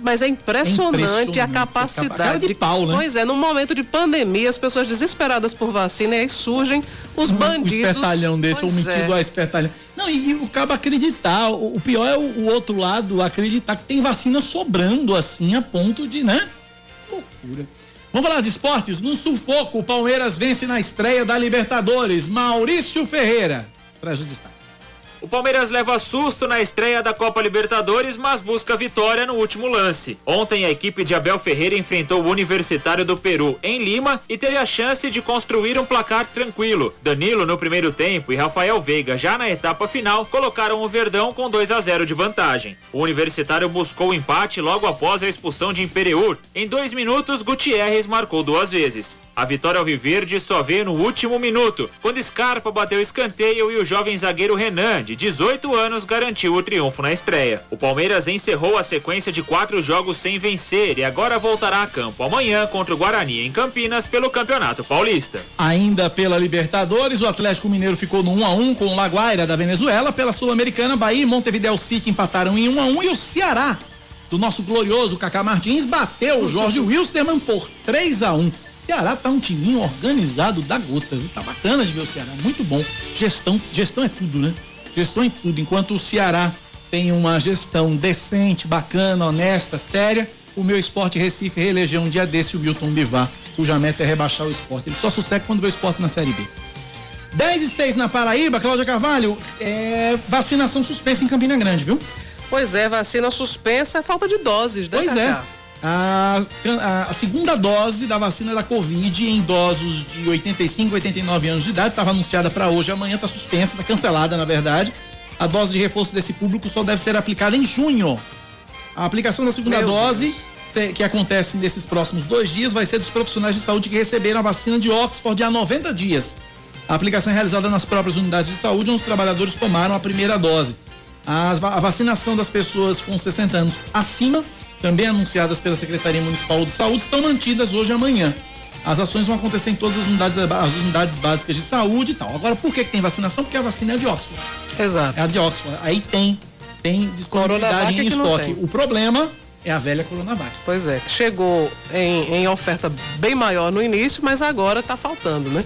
Mas é impressionante, é impressionante a capacidade. Cara de pau, né? Pois é, num momento de pandemia, as pessoas desesperadas por vacina, e aí surgem os um, bandidos. Um espertalhão desse, ou metido é. a espertalhão. Não, e, e o cabo acreditar. O, o pior é o, o, outro lado acreditar que tem vacina sobrando assim, a ponto de, né? Loucura. Vamos falar de esportes? No sufoco, o Palmeiras vence na estreia da Libertadores. Maurício Ferreira traz os destaques. O Palmeiras leva susto na estreia da Copa Libertadores, mas busca vitória no último lance. Ontem a equipe de Abel Ferreira enfrentou o Universitário do Peru em Lima e teve a chance de construir um placar tranquilo. Danilo no primeiro tempo e Rafael Veiga já na etapa final colocaram o Verdão com 2 a 0 de vantagem. O Universitário buscou o empate logo após a expulsão de Imperiur. Em dois minutos, Gutierrez marcou duas vezes. A vitória ao Viverde só veio no último minuto, quando Scarpa bateu escanteio e o jovem zagueiro Renan, de 18 anos, garantiu o triunfo na estreia. O Palmeiras encerrou a sequência de quatro jogos sem vencer e agora voltará a campo amanhã contra o Guarani em Campinas pelo Campeonato Paulista. Ainda pela Libertadores, o Atlético Mineiro ficou no 1 a 1 com o Laguaira da Venezuela. Pela Sul-Americana, Bahia e Montevideo City empataram em 1 a 1 e o Ceará do nosso glorioso Kaká Martins bateu o Jorge Wilstermann por 3 a 1. Ceará tá um timinho organizado da gota, viu? Tá bacana de ver o Ceará, muito bom. Gestão, gestão é tudo, né? Gestão é tudo. Enquanto o Ceará tem uma gestão decente, bacana, honesta, séria, o meu esporte Recife reelegeu um dia desse o Milton Bivar, cuja meta é rebaixar o esporte. Ele só sossega quando vê o esporte na Série B. 10 e 6 na Paraíba, Cláudia Carvalho, é vacinação suspensa em Campina Grande, viu? Pois é, vacina suspensa é falta de doses, né? Pois é a, a, a, segunda dose da vacina da Covid em idosos de 85 89 anos de idade estava anunciada para hoje, amanhã está suspensa, está cancelada na verdade. A dose de reforço desse público só deve ser aplicada em junho. A aplicação da segunda Meu dose, Deus. que acontece nesses próximos dois dias, vai ser dos profissionais de saúde que receberam a vacina de Oxford há 90 dias. A aplicação é realizada nas próprias unidades de saúde, onde os trabalhadores tomaram a primeira dose. a vacinação das pessoas com 60 anos acima também anunciadas pela Secretaria Municipal de Saúde, estão mantidas hoje e amanhã. As ações vão acontecer em todas as unidades, as unidades básicas de saúde e tal. Agora, por que, que tem vacinação? Porque a vacina é de Oxford. Exato. É a de Oxford. Aí tem, tem disponibilidade em estoque. O problema é a velha Coronavac. Pois é, chegou em, em oferta bem maior no início, mas agora está faltando, né?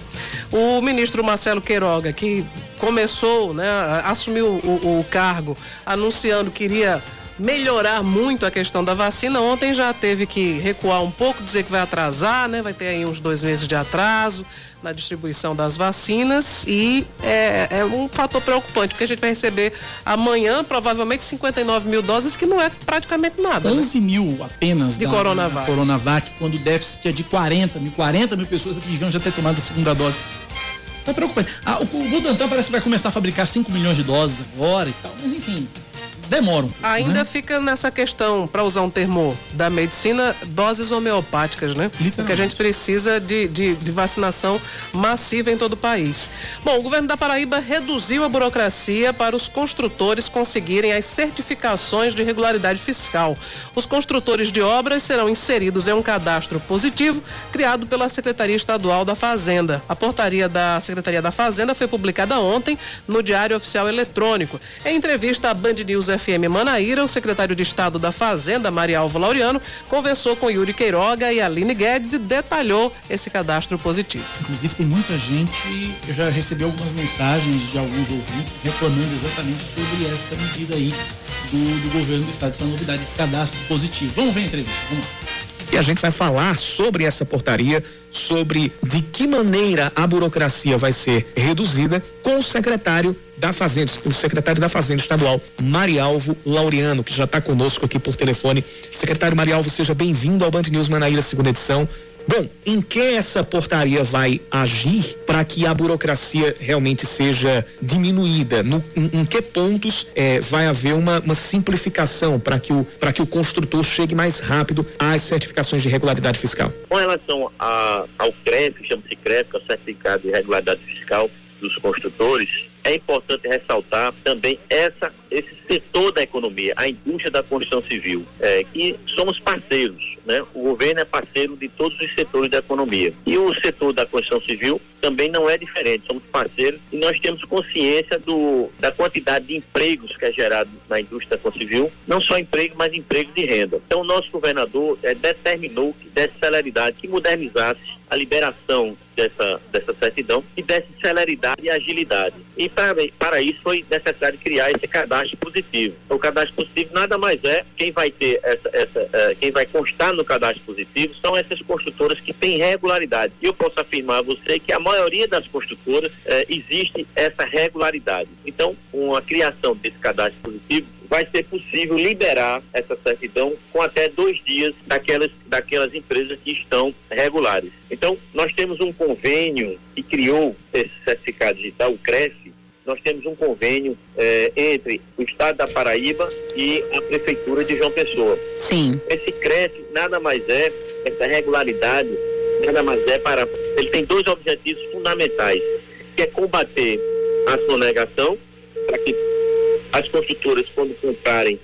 O ministro Marcelo Queiroga, que começou, né, assumiu o, o cargo anunciando que iria melhorar muito a questão da vacina. Ontem já teve que recuar um pouco, dizer que vai atrasar, né? Vai ter aí uns dois meses de atraso na distribuição das vacinas e é, é, um fator preocupante, porque a gente vai receber amanhã provavelmente 59 mil doses, que não é praticamente nada. 11 né? mil apenas de da, Coronavac. Da Coronavac, quando o déficit é de 40 mil, 40 mil pessoas que deviam já ter tomado a segunda dose. Tá preocupante. Ah, o, o Butantan parece que vai começar a fabricar 5 milhões de doses agora e tal, mas enfim demoram. Ainda né? fica nessa questão, para usar um termo da medicina, doses homeopáticas, né? Porque a gente precisa de, de, de, vacinação massiva em todo o país. Bom, o governo da Paraíba reduziu a burocracia para os construtores conseguirem as certificações de regularidade fiscal. Os construtores de obras serão inseridos em um cadastro positivo criado pela Secretaria Estadual da Fazenda. A portaria da Secretaria da Fazenda foi publicada ontem no Diário Oficial Eletrônico. Em entrevista à Band News FM Manaíra, o secretário de Estado da Fazenda, Maria Alva Laureano, conversou com Yuri Queiroga e Aline Guedes e detalhou esse cadastro positivo. Inclusive, tem muita gente, eu já recebi algumas mensagens de alguns ouvintes reclamando exatamente sobre essa medida aí do, do governo do Estado, essa novidade, esse cadastro positivo. Vamos ver a entrevista, vamos lá. E a gente vai falar sobre essa portaria, sobre de que maneira a burocracia vai ser reduzida com o secretário da Fazenda, o secretário da Fazenda Estadual, Marialvo Laureano, que já está conosco aqui por telefone. Secretário Marialvo, seja bem-vindo ao Band News Manaíra, segunda edição. Bom, em que essa portaria vai agir para que a burocracia realmente seja diminuída? No, em, em que pontos é, vai haver uma, uma simplificação para que, o, que o construtor chegue mais rápido às certificações de regularidade fiscal? Com relação a, ao CREF, chama-se CREF, que é o Certificado de Regularidade Fiscal dos Construtores, é importante ressaltar também essa, esse setor da economia, a indústria da construção civil, é, que somos parceiros, né? O governo é parceiro de todos os setores da economia. E o setor da construção civil também não é diferente, somos parceiros e nós temos consciência do, da quantidade de empregos que é gerado na indústria da construção civil, não só emprego, mas emprego de renda. Então, o nosso governador é, determinou que desse celeridade, que modernizasse a liberação dessa, dessa certidão e desse celeridade e agilidade. E para, para isso foi necessário criar esse cadastro positivo. O cadastro positivo nada mais é quem vai ter essa, essa uh, quem vai constar no cadastro positivo são essas construtoras que têm regularidade. E eu posso afirmar a você que a maioria das construtoras uh, existe essa regularidade. Então, uma criação desse cadastro positivo vai ser possível liberar essa certidão com até dois dias daquelas, daquelas empresas que estão regulares. Então, nós temos um convênio que criou esse certificado digital, o CREF, nós temos um convênio eh, entre o Estado da Paraíba e a Prefeitura de João Pessoa. Sim. Esse CREF nada mais é, essa regularidade, nada mais é para. Ele tem dois objetivos fundamentais, que é combater a sonegação, para que as construtoras, quando comprarem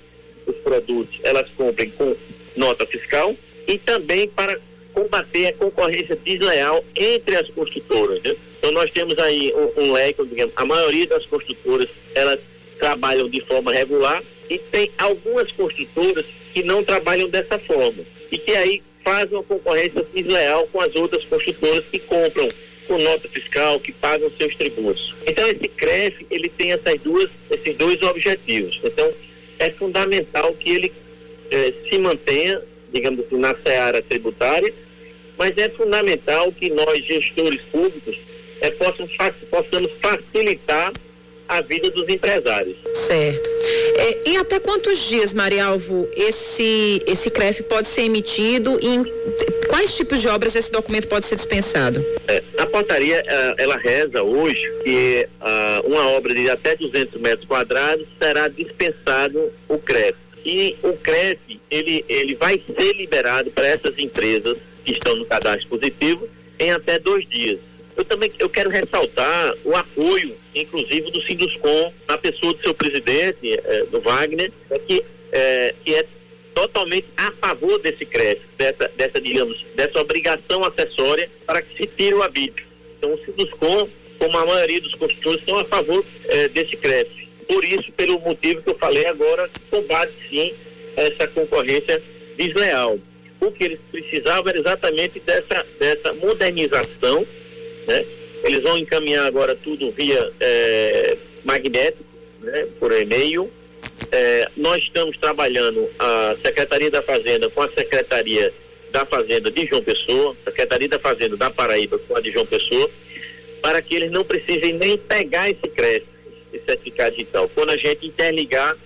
os produtos, elas comprem com nota fiscal e também para combater a concorrência desleal entre as construtoras. Né? Então nós temos aí um, um leque, digamos, a maioria das construtoras elas trabalham de forma regular e tem algumas construtoras que não trabalham dessa forma e que aí fazem uma concorrência desleal com as outras construtoras que compram com nota fiscal, que pagam seus tributos. Então esse CREF, ele tem essas duas, esses dois objetivos. Então é fundamental que ele eh, se mantenha, digamos assim, na seara tributária, mas é fundamental que nós, gestores públicos, eh, possam, possamos facilitar a vida dos empresários. Certo. É, em até quantos dias, Marialvo, esse, esse CREF pode ser emitido e em quais tipos de obras esse documento pode ser dispensado? É, a portaria, é, ela reza hoje que uh, uma obra de até 200 metros quadrados será dispensado o CREF. E o CREF, ele, ele vai ser liberado para essas empresas que estão no cadastro positivo em até dois dias. Eu também eu quero ressaltar o apoio, inclusive, do Sinduscom, na pessoa do seu presidente, eh, do Wagner, é que, eh, que é totalmente a favor desse crédito, dessa, dessa, digamos, dessa obrigação acessória para que se tire o arbítrio. Então, o Sinduscom, como a maioria dos construtores, estão a favor eh, desse crédito. Por isso, pelo motivo que eu falei agora, combate sim essa concorrência desleal. O que eles precisavam era exatamente dessa, dessa modernização né? Eles vão encaminhar agora tudo via é, magnético, né? por e-mail. É, nós estamos trabalhando a Secretaria da Fazenda com a Secretaria da Fazenda de João Pessoa, Secretaria da Fazenda da Paraíba com a de João Pessoa, para que eles não precisem nem pegar esse crédito, esse certificado digital, quando a gente interligar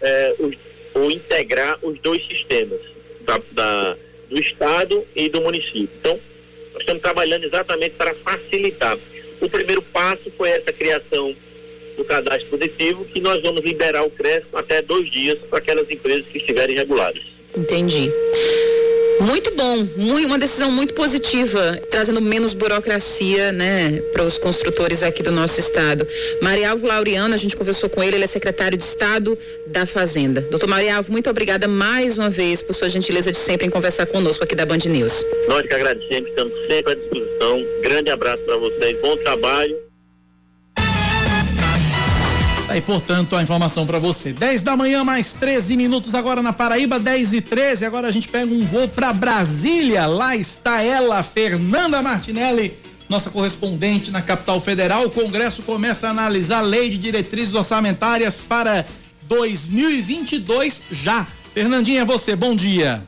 é, os, ou integrar os dois sistemas da, da, do Estado e do município. Então, nós estamos trabalhando exatamente para facilitar. O primeiro passo foi essa criação do cadastro positivo, que nós vamos liberar o crédito até dois dias para aquelas empresas que estiverem regulares. Entendi. Muito bom, muito, uma decisão muito positiva, trazendo menos burocracia, né, para os construtores aqui do nosso estado. Marialvo Laureano, a gente conversou com ele, ele é secretário de Estado da Fazenda. Doutor Marialvo, muito obrigada mais uma vez por sua gentileza de sempre em conversar conosco aqui da Band News. Nós que agradecemos, estamos sempre à disposição. Grande abraço para vocês, bom trabalho aí, portanto, a informação para você. 10 da manhã, mais 13 minutos agora na Paraíba, 10 e 13. Agora a gente pega um voo para Brasília. Lá está ela, Fernanda Martinelli, nossa correspondente na capital federal. O Congresso começa a analisar a lei de diretrizes orçamentárias para 2022 já. Fernandinha, é você, bom dia.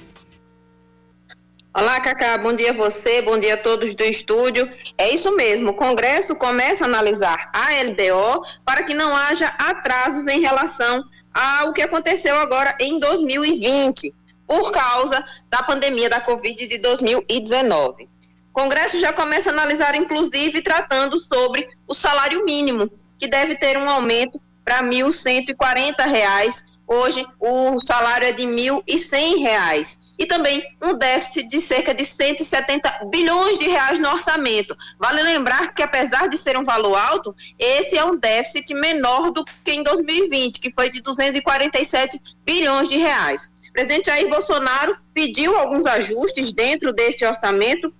Olá, Cacá, bom dia a você, bom dia a todos do estúdio. É isso mesmo, o Congresso começa a analisar a LDO para que não haja atrasos em relação ao que aconteceu agora em 2020, por causa da pandemia da Covid de 2019. Congresso já começa a analisar, inclusive, tratando sobre o salário mínimo, que deve ter um aumento para R$ 1.140. Hoje, o salário é de R$ 1.100 e também um déficit de cerca de 170 bilhões de reais no orçamento. Vale lembrar que, apesar de ser um valor alto, esse é um déficit menor do que em 2020, que foi de 247 bilhões de reais. O presidente Jair Bolsonaro pediu alguns ajustes dentro desse orçamento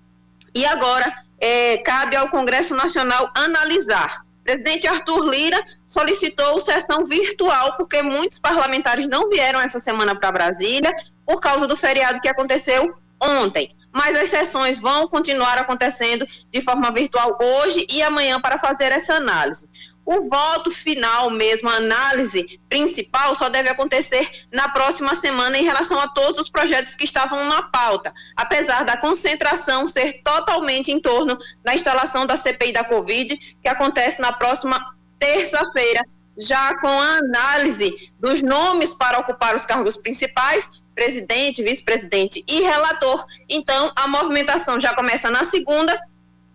e agora é, cabe ao Congresso Nacional analisar. O presidente Arthur Lira solicitou sessão virtual, porque muitos parlamentares não vieram essa semana para Brasília, por causa do feriado que aconteceu ontem. Mas as sessões vão continuar acontecendo de forma virtual hoje e amanhã para fazer essa análise. O voto final mesmo, a análise principal, só deve acontecer na próxima semana em relação a todos os projetos que estavam na pauta, apesar da concentração ser totalmente em torno da instalação da CPI da Covid, que acontece na próxima terça-feira, já com a análise dos nomes para ocupar os cargos principais, presidente, vice-presidente e relator. Então, a movimentação já começa na segunda,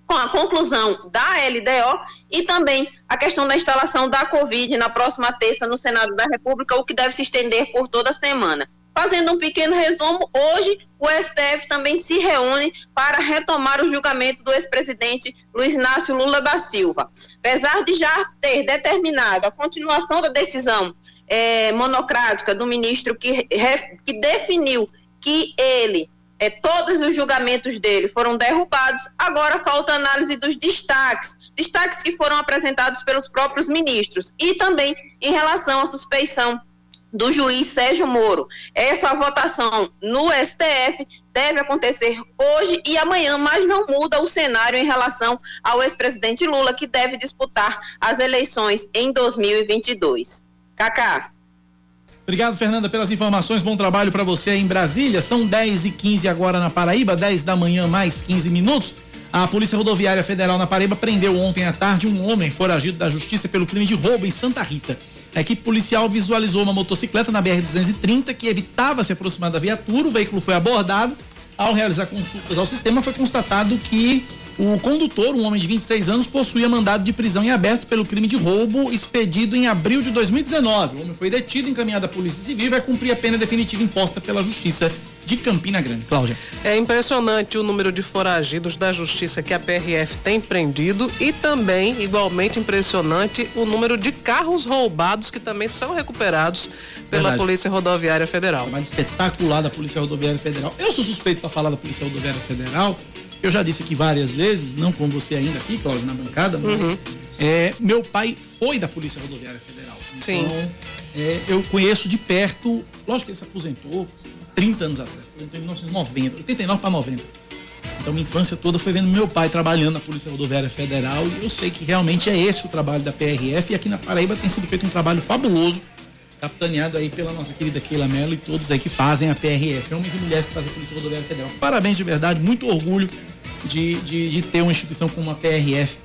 com a conclusão da LDO e também a questão da instalação da Covid na próxima terça no Senado da República, o que deve se estender por toda a semana. Fazendo um pequeno resumo, hoje o STF também se reúne para retomar o julgamento do ex-presidente Luiz Inácio Lula da Silva. Apesar de já ter determinado a continuação da decisão é, monocrática do ministro que, que definiu que ele, é, todos os julgamentos dele foram derrubados, agora falta análise dos destaques, destaques que foram apresentados pelos próprios ministros, e também em relação à suspeição do juiz Sérgio Moro. Essa votação no STF deve acontecer hoje e amanhã, mas não muda o cenário em relação ao ex-presidente Lula, que deve disputar as eleições em 2022. Cacá. Obrigado, Fernanda, pelas informações. Bom trabalho para você em Brasília. São 10 e 15 agora na Paraíba, 10 da manhã, mais 15 minutos. A Polícia Rodoviária Federal na Paraíba prendeu ontem à tarde um homem foragido da justiça pelo crime de roubo em Santa Rita. A equipe policial visualizou uma motocicleta na BR-230 que evitava se aproximar da viatura. O veículo foi abordado. Ao realizar consultas ao sistema, foi constatado que o condutor, um homem de 26 anos, possuía mandado de prisão em aberto pelo crime de roubo expedido em abril de 2019. O homem foi detido, encaminhado à Polícia Civil e vai cumprir a pena definitiva imposta pela Justiça de Campina Grande. Cláudia. É impressionante o número de foragidos da Justiça que a PRF tem prendido e também, igualmente impressionante, o número de carros roubados que também são recuperados pela Verdade. Polícia Rodoviária Federal. Trabalho espetacular da Polícia Rodoviária Federal. Eu sou suspeito para falar da Polícia Rodoviária Federal eu já disse aqui várias vezes, não com você ainda aqui, Cláudio, na bancada, mas uhum. é, meu pai foi da Polícia Rodoviária Federal. Sim. Então, é, eu conheço de perto, lógico que ele se aposentou 30 anos atrás, aposentou em 1990, 89 para 90. Então, minha infância toda foi vendo meu pai trabalhando na Polícia Rodoviária Federal e eu sei que realmente é esse o trabalho da PRF e aqui na Paraíba tem sido feito um trabalho fabuloso capitaneado aí pela nossa querida Keila Mello e todos aí que fazem a PRF, homens e mulheres que fazem a Polícia Rodoviária Federal. Parabéns de verdade, muito orgulho de, de, de ter uma instituição como a PRF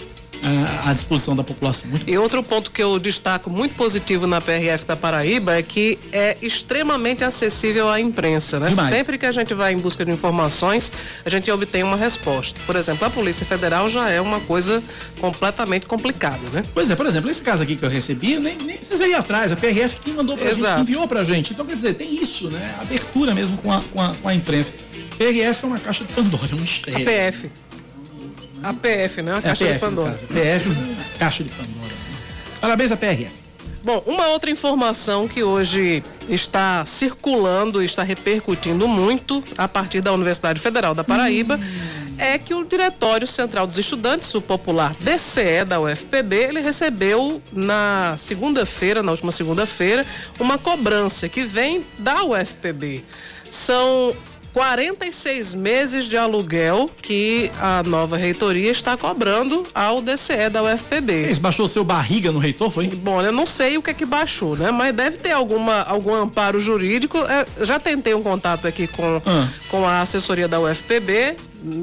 à disposição da população. Muito e outro ponto que eu destaco muito positivo na PRF da Paraíba é que é extremamente acessível à imprensa, né? Demais. Sempre que a gente vai em busca de informações, a gente obtém uma resposta. Por exemplo, a Polícia Federal já é uma coisa completamente complicada, né? Pois é, por exemplo, esse caso aqui que eu recebi, nem, nem precisa ir atrás, a PRF que mandou pra Exato. gente, enviou pra gente. Então, quer dizer, tem isso, né? Abertura mesmo com a, com a, com a imprensa. PRF é uma caixa de Pandora, é um mistério. A PF. A PF, né? A Caixa é, a PF, de Pandora. PF, Caixa de Pandora. Parabéns à PRF. Bom, uma outra informação que hoje está circulando, está repercutindo muito a partir da Universidade Federal da Paraíba, hum. é que o Diretório Central dos Estudantes, o popular DCE da UFPB, ele recebeu na segunda-feira, na última segunda-feira, uma cobrança que vem da UFPB. São 46 meses de aluguel que a nova reitoria está cobrando ao DCE da UFPB. Eles baixou seu barriga no reitor, foi? Bom, eu não sei o que é que baixou, né? Mas deve ter alguma, algum amparo jurídico. É, já tentei um contato aqui com, ah. com a assessoria da UFPB,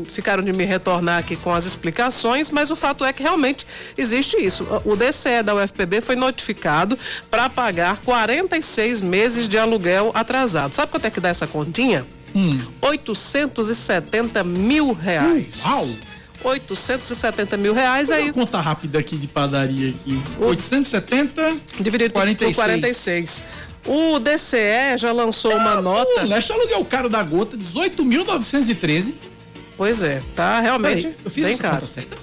ficaram de me retornar aqui com as explicações, mas o fato é que realmente existe isso. O DCE da UFPB foi notificado para pagar 46 meses de aluguel atrasado. Sabe quanto é que dá essa continha? Hum. 870 mil reais. Uau! 870 mil reais aí. uma conta rápida aqui de padaria aqui. 870 dividido por- 46. por 46. O DCE já lançou uma nota. O Leste aluguel caro da gota, 18.913. Pois é, tá realmente Peraí, eu fiz bem caro. conta certa?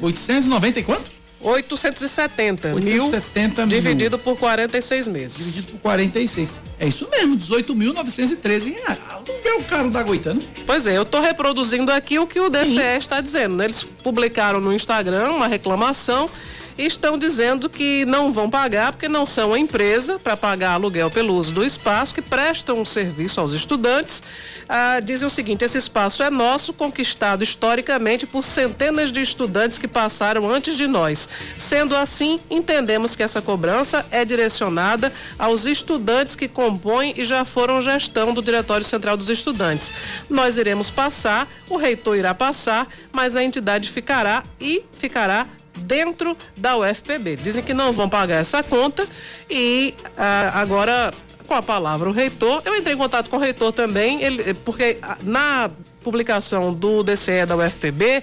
890 e quanto? 870, 870 mil mil. dividido por 46 meses. Dividido por 46. É isso mesmo, 18.913 reais. Aluguel caro da Goitana. Pois é, eu tô reproduzindo aqui o que o DCE está dizendo. né? Eles publicaram no Instagram uma reclamação e estão dizendo que não vão pagar porque não são a empresa para pagar aluguel pelo uso do espaço, que prestam um serviço aos estudantes. Ah, dizem o seguinte: esse espaço é nosso, conquistado historicamente por centenas de estudantes que passaram antes de nós. Sendo assim, entendemos que essa cobrança é direcionada aos estudantes que compõem e já foram gestão do Diretório Central dos Estudantes. Nós iremos passar, o reitor irá passar, mas a entidade ficará e ficará dentro da UFPB. Dizem que não vão pagar essa conta e ah, agora com a palavra o reitor, eu entrei em contato com o reitor também, ele, porque ah, na publicação do DCE da UFPB,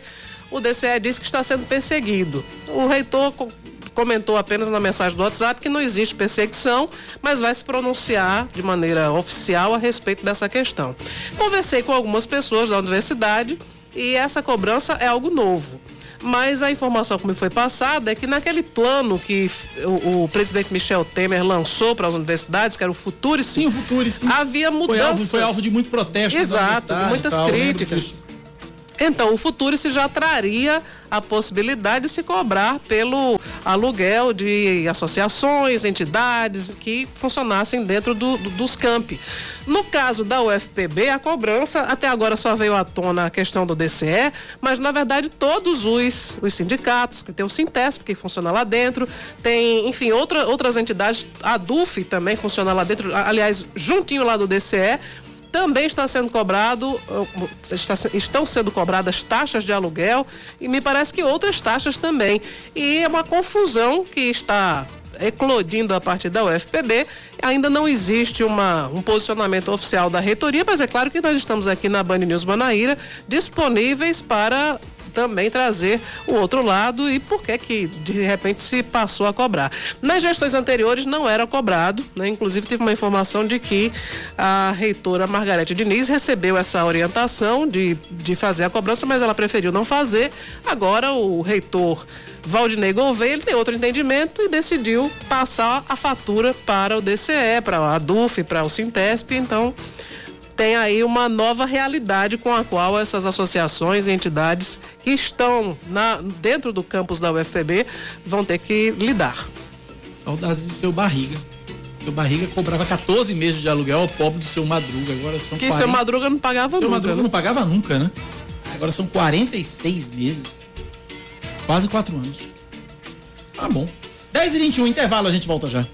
o DCE disse que está sendo perseguido. O reitor co- comentou apenas na mensagem do WhatsApp que não existe perseguição, mas vai se pronunciar de maneira oficial a respeito dessa questão. Conversei com algumas pessoas da universidade e essa cobrança é algo novo. Mas a informação que me foi passada é que naquele plano que o, o presidente Michel Temer lançou para as universidades, que era o Futurice, Sim, o havia Foi mudanças. alvo, foi alvo de muito protesto. Exato, muitas tal, críticas. Então, o Futurice já traria a possibilidade de se cobrar pelo aluguel de associações, entidades que funcionassem dentro do- do- dos campi. No caso da UFPB, a cobrança até agora só veio à tona a questão do DCE, mas na verdade todos os, os sindicatos, que tem o Sintesp que funciona lá dentro, tem, enfim, outra, outras entidades, a DUF também funciona lá dentro, aliás, juntinho lá do DCE, também está sendo cobrado, uh, está estão sendo cobradas taxas de aluguel e me parece que outras taxas também. E é uma confusão que está eclodindo a partir da UFPB. Ainda não existe uma, um posicionamento oficial da reitoria, mas é claro que nós estamos aqui na Band News Manaíra disponíveis para também trazer o outro lado e por que que de repente se passou a cobrar. Nas gestões anteriores não era cobrado, né? Inclusive teve uma informação de que a reitora Margarete Diniz recebeu essa orientação de, de fazer a cobrança, mas ela preferiu não fazer. Agora o reitor Valdinei Gouveia, ele tem outro entendimento e decidiu passar a fatura para o DCE, para a DUF, para o Sintesp, então tem aí uma nova realidade com a qual essas associações e entidades que estão na, dentro do campus da UFPB vão ter que lidar. Saudades de seu barriga. Seu barriga cobrava 14 meses de aluguel ao pobre do seu Madruga. Agora são Que 40... seu Madruga não pagava Seu nunca. Madruga né? não pagava nunca, né? Agora são 46 meses. Quase 4 anos. Tá bom. 10 e 21 intervalo, a gente volta já.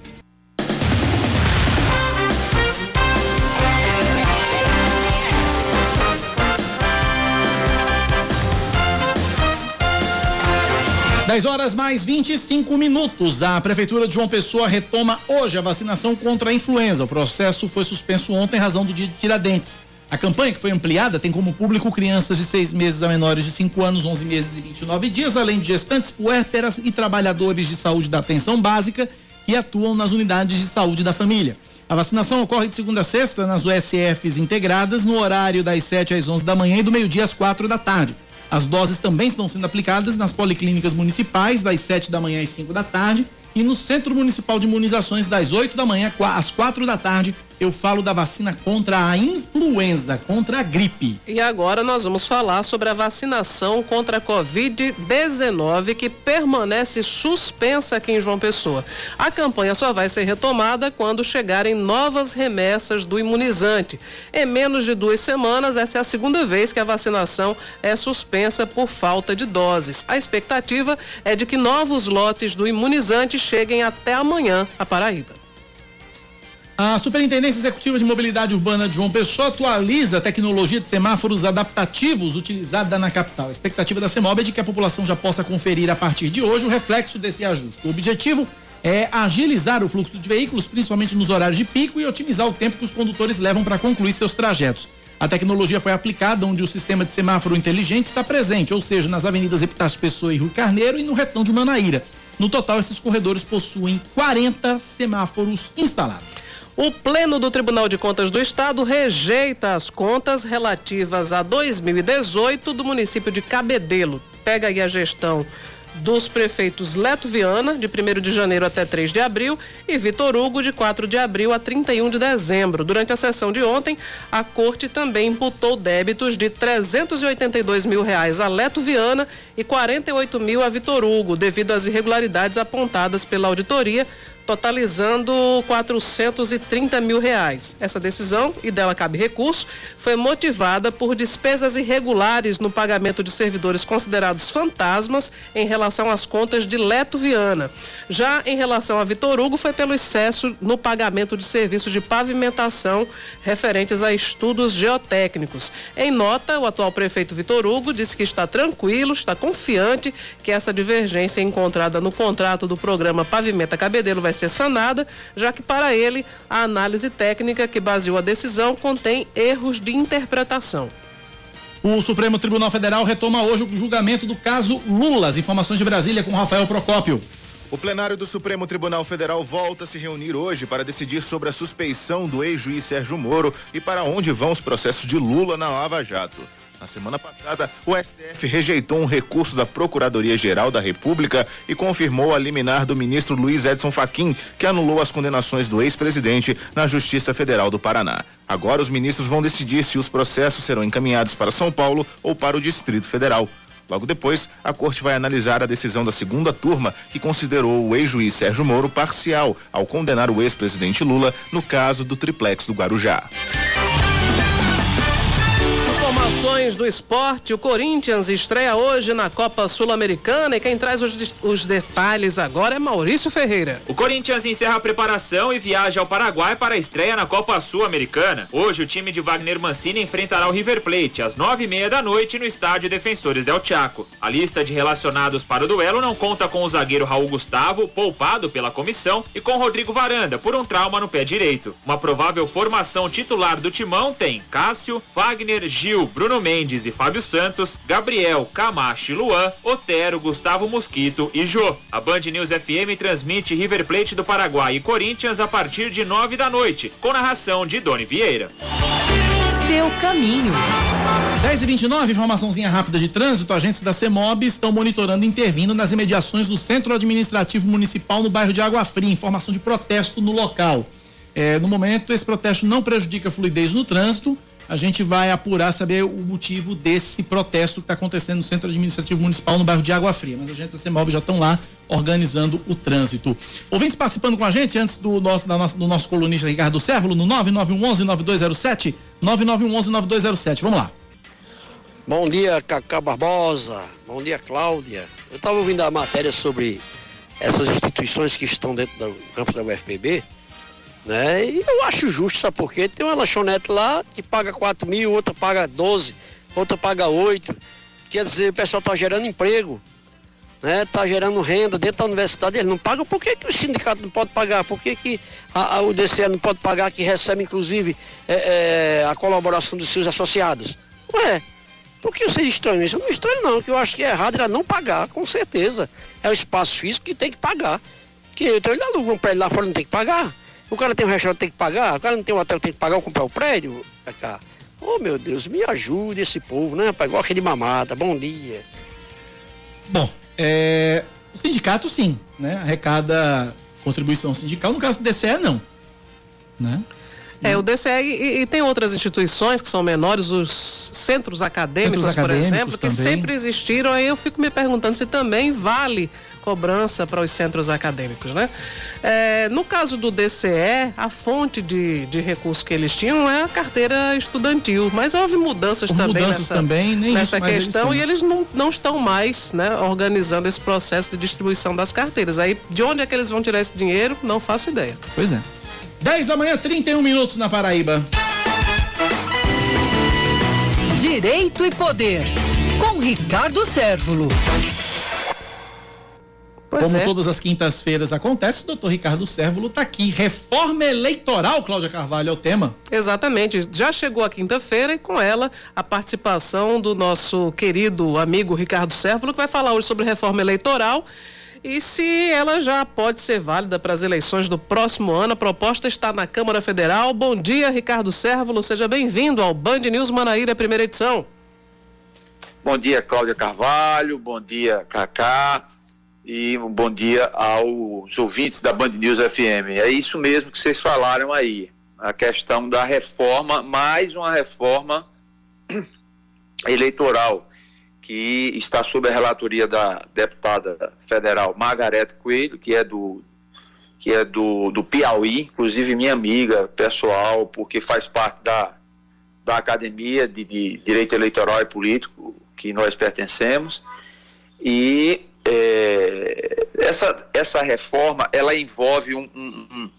Dez horas mais 25 minutos. A Prefeitura de João Pessoa retoma hoje a vacinação contra a influenza. O processo foi suspenso ontem em razão do dia de Tiradentes. A campanha, que foi ampliada, tem como público crianças de seis meses a menores de 5 anos, 11 meses e 29 dias, além de gestantes, puérperas e trabalhadores de saúde da atenção básica que atuam nas unidades de saúde da família. A vacinação ocorre de segunda a sexta nas USFs integradas, no horário das 7 às 11 da manhã e do meio-dia às 4 da tarde. As doses também estão sendo aplicadas nas policlínicas municipais, das 7 da manhã às 5 da tarde, e no Centro Municipal de Imunizações, das 8 da manhã às 4 da tarde. Eu falo da vacina contra a influenza, contra a gripe. E agora nós vamos falar sobre a vacinação contra a Covid-19 que permanece suspensa aqui em João Pessoa. A campanha só vai ser retomada quando chegarem novas remessas do imunizante. Em menos de duas semanas, essa é a segunda vez que a vacinação é suspensa por falta de doses. A expectativa é de que novos lotes do imunizante cheguem até amanhã a Paraíba. A Superintendência Executiva de Mobilidade Urbana de João Pessoa atualiza a tecnologia de semáforos adaptativos utilizada na capital. A expectativa da CEMOB é de que a população já possa conferir a partir de hoje o reflexo desse ajuste. O objetivo é agilizar o fluxo de veículos, principalmente nos horários de pico, e otimizar o tempo que os condutores levam para concluir seus trajetos. A tecnologia foi aplicada onde o sistema de semáforo inteligente está presente, ou seja, nas avenidas Epitácio Pessoa e Rio Carneiro e no retão de Manaíra. No total, esses corredores possuem 40 semáforos instalados. O Pleno do Tribunal de Contas do Estado rejeita as contas relativas a 2018 do município de Cabedelo. Pega aí a gestão dos prefeitos Leto Viana, de 1 de janeiro até 3 de abril, e Vitor Hugo, de 4 de abril a 31 de dezembro. Durante a sessão de ontem, a corte também imputou débitos de 382 mil reais a Leto Viana e 48 mil a Vitor Hugo, devido às irregularidades apontadas pela auditoria totalizando 430 mil reais. Essa decisão, e dela cabe recurso, foi motivada por despesas irregulares no pagamento de servidores considerados fantasmas em relação às contas de Leto Viana. Já em relação a Vitor Hugo, foi pelo excesso no pagamento de serviços de pavimentação referentes a estudos geotécnicos. Em nota, o atual prefeito Vitor Hugo disse que está tranquilo, está confiante que essa divergência encontrada no contrato do programa Pavimenta Cabedelo vai ser sanada, já que para ele a análise técnica que baseou a decisão contém erros de interpretação. O Supremo Tribunal Federal retoma hoje o julgamento do caso Lula. As informações de Brasília com Rafael Procópio. O plenário do Supremo Tribunal Federal volta a se reunir hoje para decidir sobre a suspeição do ex-juiz Sérgio Moro e para onde vão os processos de Lula na Lava Jato. Na semana passada, o STF rejeitou um recurso da Procuradoria-Geral da República e confirmou a liminar do ministro Luiz Edson Fachin, que anulou as condenações do ex-presidente na Justiça Federal do Paraná. Agora, os ministros vão decidir se os processos serão encaminhados para São Paulo ou para o Distrito Federal. Logo depois, a corte vai analisar a decisão da segunda turma, que considerou o ex-juiz Sérgio Moro parcial ao condenar o ex-presidente Lula no caso do triplex do Guarujá. Informações do esporte, o Corinthians estreia hoje na Copa Sul-Americana e quem traz os, os, detalhes agora é Maurício Ferreira. O Corinthians encerra a preparação e viaja ao Paraguai para a estreia na Copa Sul-Americana. Hoje o time de Wagner Mancini enfrentará o River Plate às nove e meia da noite no estádio Defensores del Chaco. A lista de relacionados para o duelo não conta com o zagueiro Raul Gustavo, poupado pela comissão, e com Rodrigo Varanda, por um trauma no pé direito. Uma provável formação titular do timão tem Cássio, Wagner, Gil, Bruno Mendes e Fábio Santos, Gabriel, Camacho e Luan, Otero, Gustavo Mosquito e Jô. A Band News FM transmite River Plate do Paraguai e Corinthians a partir de nove da noite, com narração de Doni Vieira. Seu caminho. 10 e 29 informaçãozinha rápida de trânsito. Agentes da CEMOB estão monitorando e intervindo nas imediações do Centro Administrativo Municipal no bairro de Água Fria. Informação de protesto no local. É, no momento, esse protesto não prejudica a fluidez no trânsito a gente vai apurar, saber o motivo desse protesto que está acontecendo no Centro Administrativo Municipal no bairro de Água Fria. Mas a gente da CEMOB já estão lá organizando o trânsito. Ouvintes participando com a gente antes do nosso, da nossa, do nosso colunista Ricardo Sérvulo no 9911-9207. 9911-9207. Vamos lá. Bom dia, Cacá Barbosa. Bom dia, Cláudia. Eu estava ouvindo a matéria sobre essas instituições que estão dentro do campus da UFPB né? E eu acho justo, sabe por quê? Tem uma lanchonete lá que paga 4 mil, outra paga 12, outra paga 8. Quer dizer, o pessoal está gerando emprego, né? Tá gerando renda dentro da universidade, eles não pagam. Por que, que o sindicato não pode pagar? Por que, que a, a, o DCE não pode pagar, que recebe inclusive é, é, a colaboração dos seus associados? Ué, por que você estranho isso? Eu não estranho não, que eu acho que é errado era não pagar, com certeza. É o espaço físico que tem que pagar. Que então ele aluga um prédio lá fora não tem que pagar. O cara tem um restaurante tem que pagar, o cara não tem um hotel tem que pagar ou comprar o prédio, cá. Oh meu Deus, me ajude esse povo, né, rapaz? Igual aquele mamata, bom dia. Bom, é, o sindicato sim, né? Arrecada contribuição sindical, no caso do DCE não. Né? É, o DCE e, e, tem outras instituições que são menores, os centros acadêmicos, centros por exemplo, também. que sempre existiram. Aí eu fico me perguntando se também vale cobrança para os centros acadêmicos, né? É, no caso do DCE, a fonte de, de recurso que eles tinham é a carteira estudantil, mas houve mudanças houve também mudanças nessa, também, nessa isso, questão eles e eles não, não estão mais né, organizando esse processo de distribuição das carteiras. Aí, de onde é que eles vão tirar esse dinheiro? Não faço ideia. Pois é. 10 da manhã, 31 minutos na Paraíba. Direito e Poder, com Ricardo Sérvulo. Pois Como é. todas as quintas-feiras acontece, o doutor Ricardo Sérvulo está aqui. Reforma eleitoral, Cláudia Carvalho, é o tema. Exatamente. Já chegou a quinta-feira e com ela a participação do nosso querido amigo Ricardo Sérvulo, que vai falar hoje sobre reforma eleitoral e se ela já pode ser válida para as eleições do próximo ano. A proposta está na Câmara Federal. Bom dia, Ricardo Sérvulo. Seja bem-vindo ao Band News Manaíra, primeira edição. Bom dia, Cláudia Carvalho. Bom dia, Cacá. E um bom dia aos ouvintes da Band News FM. É isso mesmo que vocês falaram aí. A questão da reforma, mais uma reforma eleitoral, que está sob a relatoria da deputada federal Margarete Coelho, que é do que é do, do Piauí, inclusive minha amiga pessoal, porque faz parte da, da Academia de, de Direito Eleitoral e Político que nós pertencemos. E é, essa, essa reforma ela envolve um, um,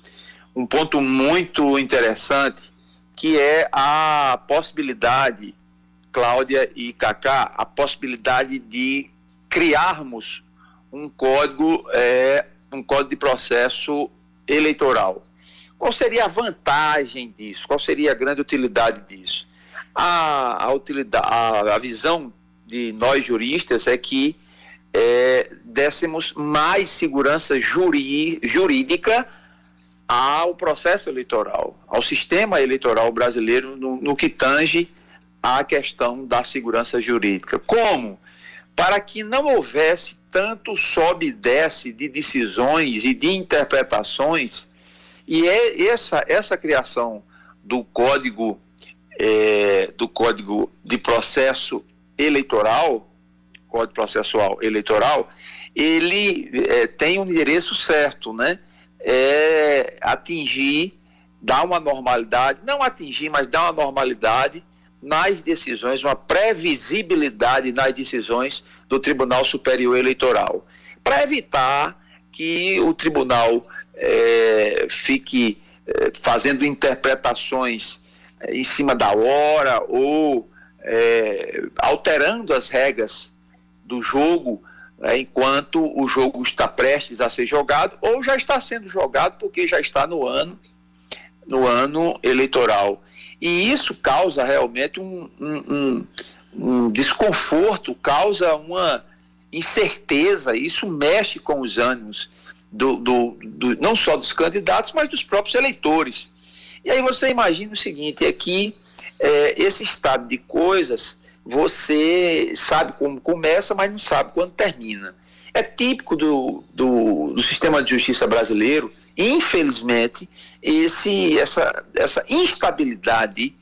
um, ponto muito interessante que é a possibilidade, Cláudia e Cacá, a possibilidade de criarmos um código, é, um código de processo eleitoral. Qual seria a vantagem disso? Qual seria a grande utilidade disso? A, a, utilidade, a, a visão de nós juristas é que é, dessemos mais segurança jurí, jurídica ao processo eleitoral, ao sistema eleitoral brasileiro no, no que tange à questão da segurança jurídica. Como? Para que não houvesse tanto sobe e desce de decisões e de interpretações, e é essa, essa criação do código é, do código de processo eleitoral, Código Processual Eleitoral, ele é, tem um endereço certo, né? É atingir, dar uma normalidade, não atingir, mas dar uma normalidade nas decisões, uma previsibilidade nas decisões do Tribunal Superior Eleitoral, para evitar que o tribunal é, fique é, fazendo interpretações é, em cima da hora ou alterando as regras do jogo enquanto o jogo está prestes a ser jogado ou já está sendo jogado porque já está no ano no ano eleitoral e isso causa realmente um, um, um, um desconforto causa uma incerteza isso mexe com os ânimos do, do, do, não só dos candidatos mas dos próprios eleitores e aí você imagina o seguinte é que é, esse estado de coisas você sabe como começa, mas não sabe quando termina. É típico do, do, do sistema de justiça brasileiro, infelizmente, esse, essa, essa instabilidade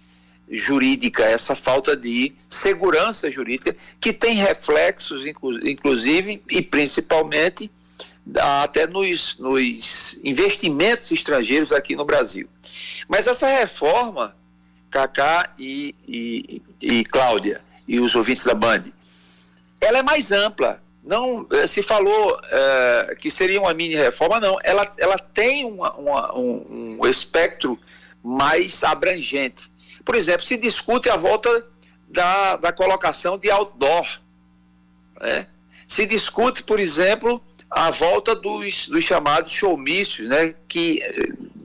jurídica, essa falta de segurança jurídica, que tem reflexos, inclusive e principalmente, até nos, nos investimentos estrangeiros aqui no Brasil. Mas essa reforma, Cacá e, e, e Cláudia, e os ouvintes da Band, ela é mais ampla. Não se falou é, que seria uma mini reforma, não. Ela, ela tem uma, uma, um, um espectro mais abrangente. Por exemplo, se discute a volta da, da colocação de outdoor. Né? Se discute, por exemplo, a volta dos, dos chamados showmícios, né? que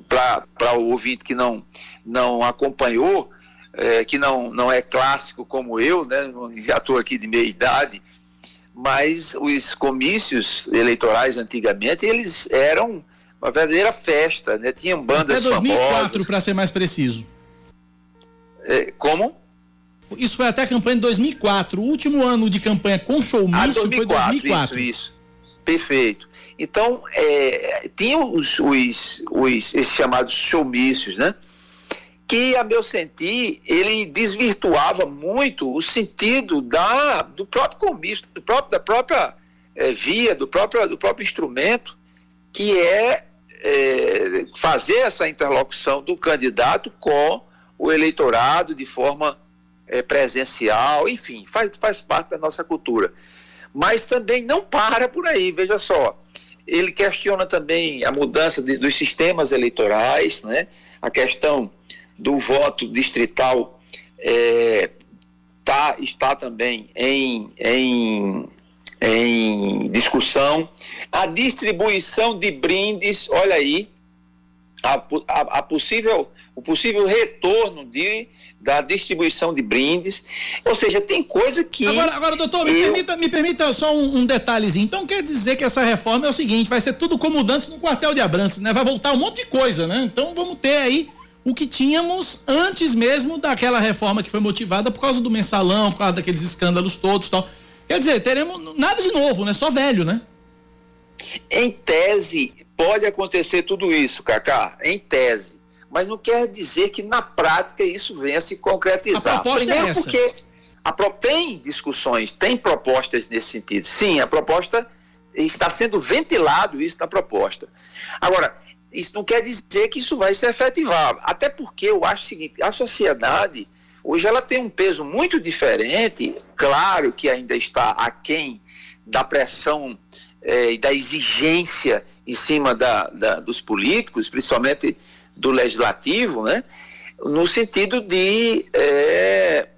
para o ouvinte que não, não acompanhou, é, que não, não é clássico como eu, né? já estou aqui de meia idade, mas os comícios eleitorais antigamente, eles eram uma verdadeira festa, né? tinham bandas Até 2004, famosas. para ser mais preciso. É, como? Isso foi até a campanha de 2004. O último ano de campanha com showmício ah, 2004, foi 2004. Isso, isso. Perfeito. Então, é, tinha os, os, os, esses chamados showmícios, né? Que, a meu sentir, ele desvirtuava muito o sentido da, do próprio comício, do próprio, da própria é, via, do próprio, do próprio instrumento, que é, é, fazer essa interlocução do candidato com o eleitorado de forma é, presencial, enfim, faz, faz parte da nossa cultura. Mas também não para por aí, veja só. Ele questiona também a mudança de, dos sistemas eleitorais, né? a questão do voto distrital é, tá, está também em, em, em discussão. A distribuição de brindes, olha aí, a, a, a possível, o possível retorno de, da distribuição de brindes. Ou seja, tem coisa que. Agora, agora doutor, me, eu... permita, me permita só um, um, detalhezinho. Então quer dizer que essa reforma é o seguinte: vai ser tudo como dantes no quartel de Abrantes, né? Vai voltar um monte de coisa, né? Então vamos ter aí o que tínhamos antes mesmo daquela reforma que foi motivada por causa do mensalão, por causa daqueles escândalos todos e tal. Quer dizer, teremos nada de novo, né? Só velho, né? Em tese, pode acontecer tudo isso, Cacá, em tese. Mas não quer dizer que na prática isso venha se concretizar. A proposta é Primeiro é essa. porque a, tem discussões, tem propostas nesse sentido. Sim, a proposta está sendo ventilado isso na proposta. Agora, isso não quer dizer que isso vai se efetivar. Até porque eu acho o seguinte, a sociedade hoje ela tem um peso muito diferente, claro que ainda está aquém da pressão eh, e da exigência em cima da, da, dos políticos, principalmente do legislativo, né? no sentido de é,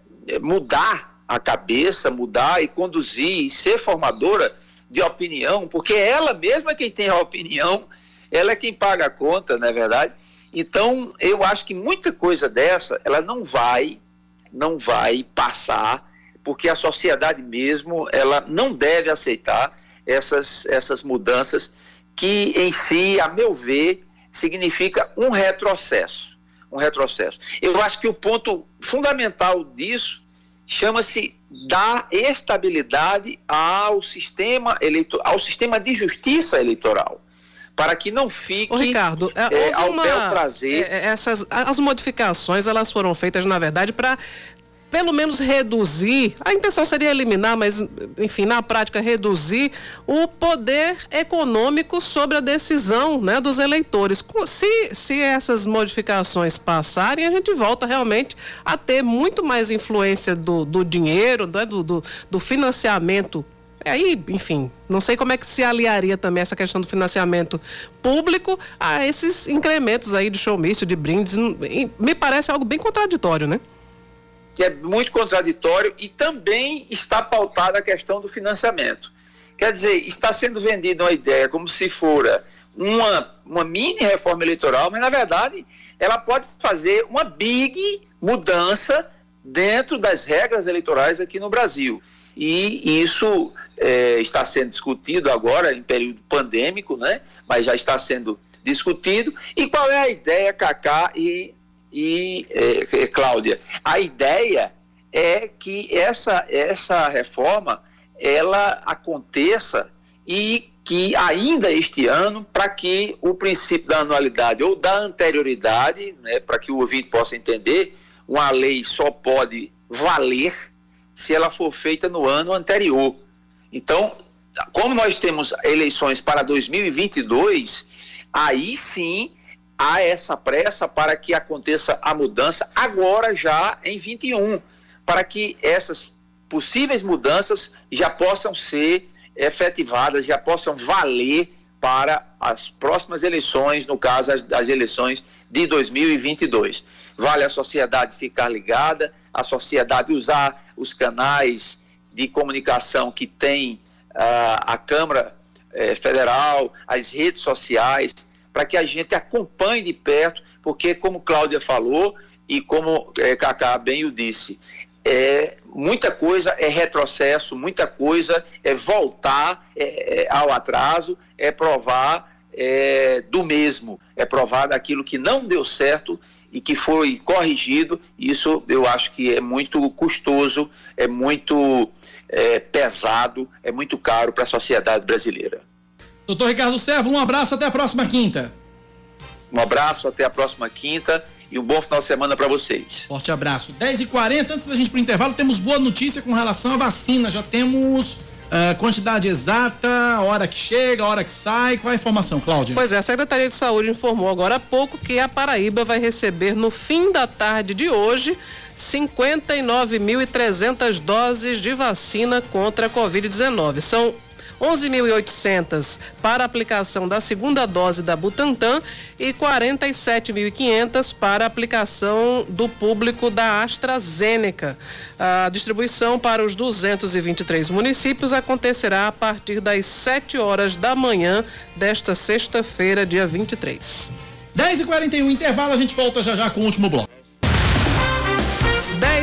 mudar a cabeça, mudar e conduzir e ser formadora de opinião, porque ela mesma é quem tem a opinião ela é quem paga a conta, não é verdade? Então, eu acho que muita coisa dessa, ela não vai, não vai passar, porque a sociedade mesmo, ela não deve aceitar essas, essas mudanças que, em si, a meu ver, significa um retrocesso. Um retrocesso. Eu acho que o ponto fundamental disso chama-se dar estabilidade ao sistema eleitoral, ao sistema de justiça eleitoral para que não fique Ô, Ricardo, é, é ao uma, bel prazer. É, é, essas, as modificações elas foram feitas, na verdade, para pelo menos reduzir, a intenção seria eliminar, mas enfim, na prática reduzir o poder econômico sobre a decisão né, dos eleitores. Se, se essas modificações passarem, a gente volta realmente a ter muito mais influência do, do dinheiro, né, do, do, do financiamento Aí, enfim, não sei como é que se aliaria também essa questão do financiamento público a esses incrementos aí de showmício, de brindes. Me parece algo bem contraditório, né? É muito contraditório e também está pautada a questão do financiamento. Quer dizer, está sendo vendida uma ideia como se fora uma, uma mini reforma eleitoral, mas na verdade ela pode fazer uma big mudança dentro das regras eleitorais aqui no Brasil. E isso é, está sendo discutido agora em período pandêmico, né? mas já está sendo discutido. E qual é a ideia, Cacá e, e é, é, Cláudia? A ideia é que essa, essa reforma ela aconteça e que ainda este ano, para que o princípio da anualidade ou da anterioridade, né, para que o ouvinte possa entender, uma lei só pode valer se ela for feita no ano anterior. Então, como nós temos eleições para 2022, aí sim há essa pressa para que aconteça a mudança agora já em 21, para que essas possíveis mudanças já possam ser efetivadas, já possam valer para as próximas eleições, no caso as, as eleições de 2022. Vale a sociedade ficar ligada, a sociedade usar os canais de comunicação que tem uh, a Câmara eh, Federal, as redes sociais, para que a gente acompanhe de perto, porque, como Cláudia falou e como eh, Cacá bem o disse, é, muita coisa é retrocesso, muita coisa é voltar é, é, ao atraso, é provar é, do mesmo, é provar daquilo que não deu certo e que foi corrigido. Isso eu acho que é muito custoso, é muito é, pesado, é muito caro para a sociedade brasileira. Doutor Ricardo Servo, um abraço até a próxima quinta. Um abraço até a próxima quinta e um bom final de semana para vocês. Forte abraço. 10h40, antes da gente para o intervalo, temos boa notícia com relação à vacina. Já temos Uh, quantidade exata, hora que chega, hora que sai, qual a informação, Cláudia? Pois é, a Secretaria de Saúde informou agora há pouco que a Paraíba vai receber no fim da tarde de hoje 59.300 doses de vacina contra a Covid-19. São 11.800 para aplicação da segunda dose da Butantan e 47.500 para aplicação do público da AstraZeneca. A distribuição para os 223 municípios acontecerá a partir das 7 horas da manhã desta sexta-feira, dia 23. 10 e 41 intervalo, a gente volta já já com o último bloco.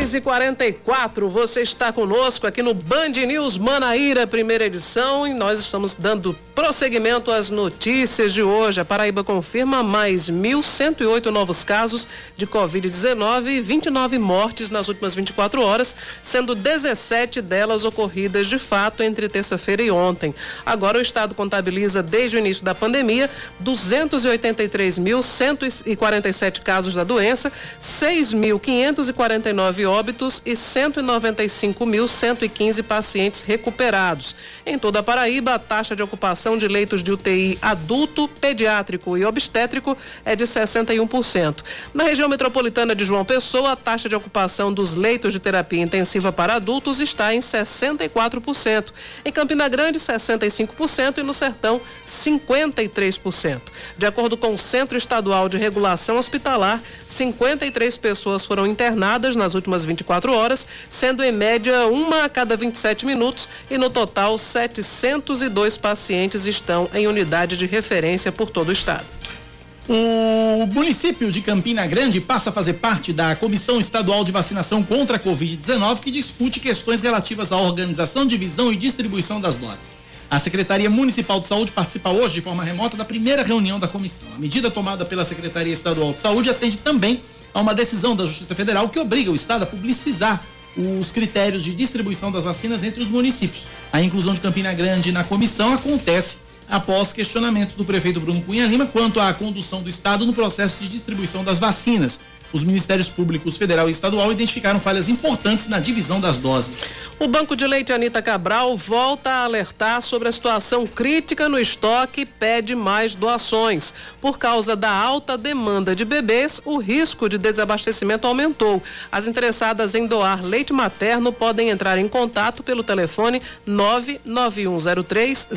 10 e 44 você está conosco aqui no Band News Manaíra, primeira edição, e nós estamos dando prosseguimento às notícias de hoje. A Paraíba confirma mais 1.108 novos casos de Covid-19 e 29 mortes nas últimas 24 horas, sendo 17 delas ocorridas de fato entre terça-feira e ontem. Agora o estado contabiliza desde o início da pandemia 283.147 casos da doença, 6.549 óbitos e 195.115 pacientes recuperados. Em toda a Paraíba, a taxa de ocupação de leitos de UTI adulto, pediátrico e obstétrico é de 61%. Na região metropolitana de João Pessoa, a taxa de ocupação dos leitos de terapia intensiva para adultos está em 64%. Em Campina Grande, 65% e no Sertão, 53%. De acordo com o Centro Estadual de Regulação Hospitalar, 53 pessoas foram internadas nas últimas 24 horas, sendo em média uma a cada 27 minutos e no total 702 pacientes estão em unidade de referência por todo o estado. O município de Campina Grande passa a fazer parte da Comissão Estadual de Vacinação contra a Covid-19, que discute questões relativas à organização, divisão e distribuição das doses. A Secretaria Municipal de Saúde participa hoje de forma remota da primeira reunião da comissão. A medida tomada pela Secretaria Estadual de Saúde atende também a uma decisão da Justiça Federal que obriga o Estado a publicizar os critérios de distribuição das vacinas entre os municípios. A inclusão de Campina Grande na comissão acontece após questionamentos do prefeito Bruno Cunha Lima quanto à condução do Estado no processo de distribuição das vacinas. Os Ministérios Públicos Federal e Estadual identificaram falhas importantes na divisão das doses. O Banco de Leite Anita Cabral volta a alertar sobre a situação crítica no estoque e pede mais doações. Por causa da alta demanda de bebês, o risco de desabastecimento aumentou. As interessadas em doar leite materno podem entrar em contato pelo telefone 99103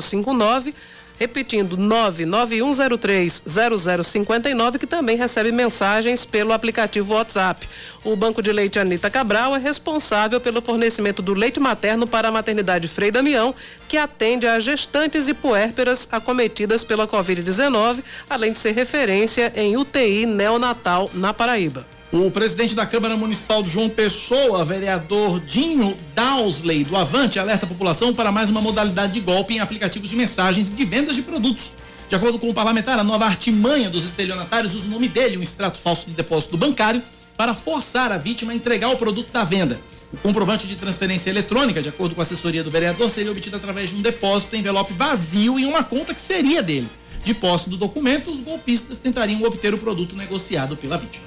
0059 repetindo 991030059 que também recebe mensagens pelo aplicativo WhatsApp. O Banco de Leite Anita Cabral é responsável pelo fornecimento do leite materno para a maternidade Frei Damião, que atende a gestantes e puérperas acometidas pela Covid-19, além de ser referência em UTI neonatal na Paraíba. O presidente da Câmara Municipal de João Pessoa, vereador Dinho Dausley, do Avante, alerta a população para mais uma modalidade de golpe em aplicativos de mensagens de vendas de produtos. De acordo com o parlamentar, a nova artimanha dos estelionatários usa o nome dele, um extrato falso de depósito bancário, para forçar a vítima a entregar o produto da venda. O comprovante de transferência eletrônica, de acordo com a assessoria do vereador, seria obtido através de um depósito em envelope vazio em uma conta que seria dele. De posse do documento, os golpistas tentariam obter o produto negociado pela vítima.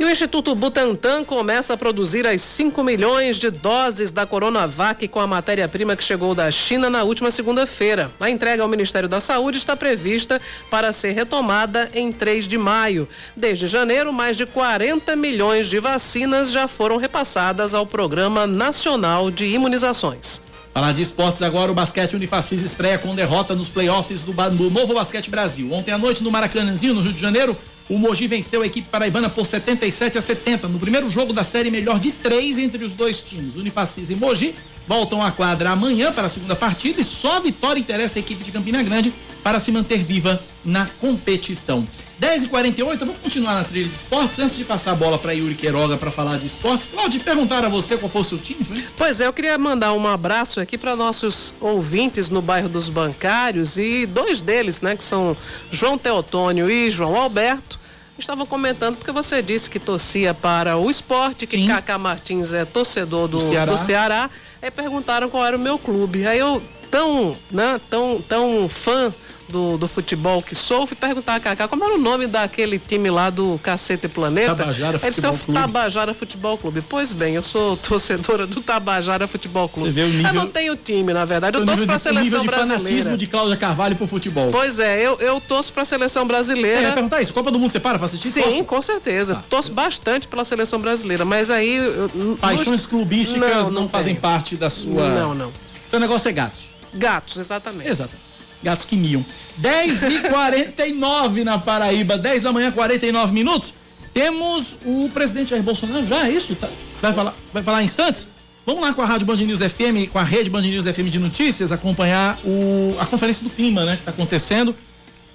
E o Instituto Butantan começa a produzir as 5 milhões de doses da Coronavac com a matéria-prima que chegou da China na última segunda-feira. A entrega ao Ministério da Saúde está prevista para ser retomada em 3 de maio. Desde janeiro, mais de 40 milhões de vacinas já foram repassadas ao Programa Nacional de Imunizações. Falar de esportes agora, o basquete Unifacis estreia com derrota nos playoffs do, do Novo Basquete Brasil. Ontem à noite no Maracanãzinho, no Rio de Janeiro, o Mogi venceu a equipe paraibana por 77 a 70 no primeiro jogo da série melhor de três entre os dois times. Unifacis e Mogi voltam à quadra amanhã para a segunda partida e só a vitória interessa a equipe de Campina Grande para se manter viva na competição. 10 e 48 vamos continuar na trilha de esportes. Antes de passar a bola para Yuri Queiroga para falar de esportes, Claudio, perguntar a você qual foi o seu time, foi? Pois é, eu queria mandar um abraço aqui para nossos ouvintes no bairro dos Bancários e dois deles, né, que são João Teotônio e João Alberto estavam comentando porque você disse que torcia para o esporte, que Cacá Martins é torcedor do, do, Ceará. do Ceará. Aí perguntaram qual era o meu clube. Aí eu, tão, né, tão, tão fã do, do futebol que sou, fui perguntar a Cacá como era o nome daquele time lá do Cacete Planeta. Tabajara Futebol Clube. Tabajara Futebol Clube. Pois bem, eu sou torcedora do Tabajara Futebol Clube. Você vê o nível, eu não tenho time, na verdade. Eu torço pra de, seleção nível de brasileira. fanatismo de Cláudia Carvalho pro futebol. Pois é, eu, eu torço pra seleção brasileira. É, perguntar isso. Copa do Mundo você para pra assistir? Sim, Torce? com certeza. Tá. Torço bastante pela seleção brasileira, mas aí. eu- Paixões nos- clubísticas não, não fazem tenho. parte da sua. Não, não. Seu negócio é gatos. Gatos, exatamente. Exatamente. Gatos que miam. 10 e 49 na Paraíba, 10 da manhã, 49 minutos. Temos o presidente Jair Bolsonaro já, é isso? Tá? Vai, falar, vai falar em instantes? Vamos lá com a Rádio Band News FM, com a rede Band News FM de notícias, acompanhar o, a conferência do clima, né? Que está acontecendo.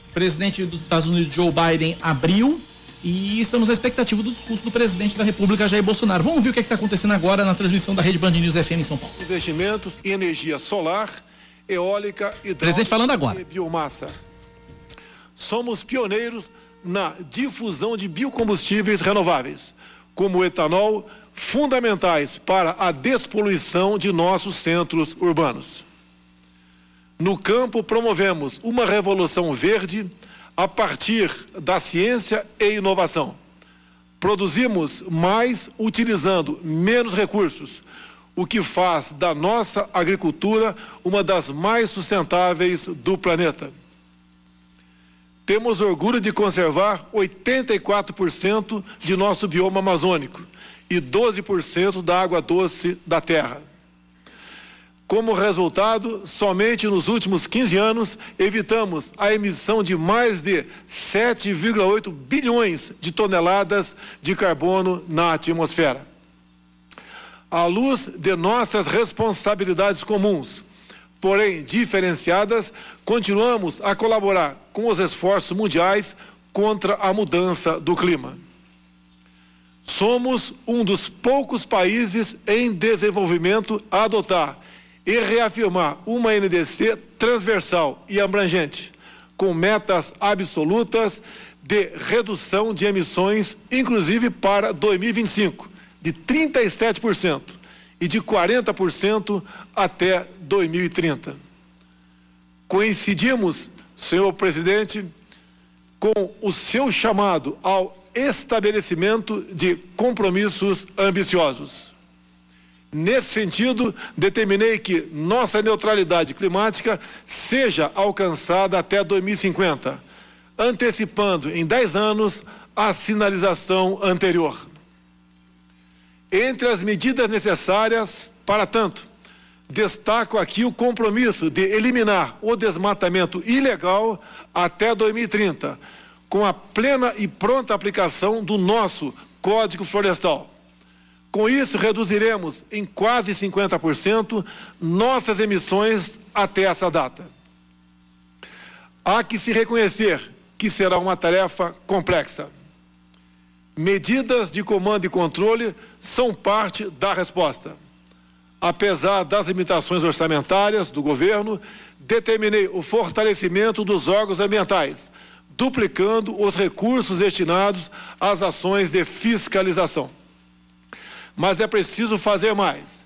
O presidente dos Estados Unidos, Joe Biden, abriu e estamos à expectativa do discurso do presidente da República, Jair Bolsonaro. Vamos ver o que é está acontecendo agora na transmissão da rede Band News FM em São Paulo. Investimentos em energia solar, eólica, e Presidente falando agora. biomassa. Somos pioneiros na difusão de biocombustíveis renováveis, como o etanol, fundamentais para a despoluição de nossos centros urbanos. No campo, promovemos uma revolução verde a partir da ciência e inovação. Produzimos mais utilizando menos recursos, o que faz da nossa agricultura uma das mais sustentáveis do planeta. Temos orgulho de conservar 84% de nosso bioma amazônico e 12% da água doce da terra. Como resultado, somente nos últimos 15 anos evitamos a emissão de mais de 7,8 bilhões de toneladas de carbono na atmosfera. À luz de nossas responsabilidades comuns, porém diferenciadas, continuamos a colaborar com os esforços mundiais contra a mudança do clima. Somos um dos poucos países em desenvolvimento a adotar e reafirmar uma NDC transversal e abrangente, com metas absolutas de redução de emissões, inclusive para 2025, de 37% e de 40% até 2030. Coincidimos, senhor presidente, com o seu chamado ao estabelecimento de compromissos ambiciosos. Nesse sentido, determinei que nossa neutralidade climática seja alcançada até 2050, antecipando em 10 anos a sinalização anterior. Entre as medidas necessárias para tanto, destaco aqui o compromisso de eliminar o desmatamento ilegal até 2030, com a plena e pronta aplicação do nosso Código Florestal. Com isso, reduziremos em quase 50% nossas emissões até essa data. Há que se reconhecer que será uma tarefa complexa. Medidas de comando e controle são parte da resposta. Apesar das limitações orçamentárias do governo, determinei o fortalecimento dos órgãos ambientais, duplicando os recursos destinados às ações de fiscalização. Mas é preciso fazer mais.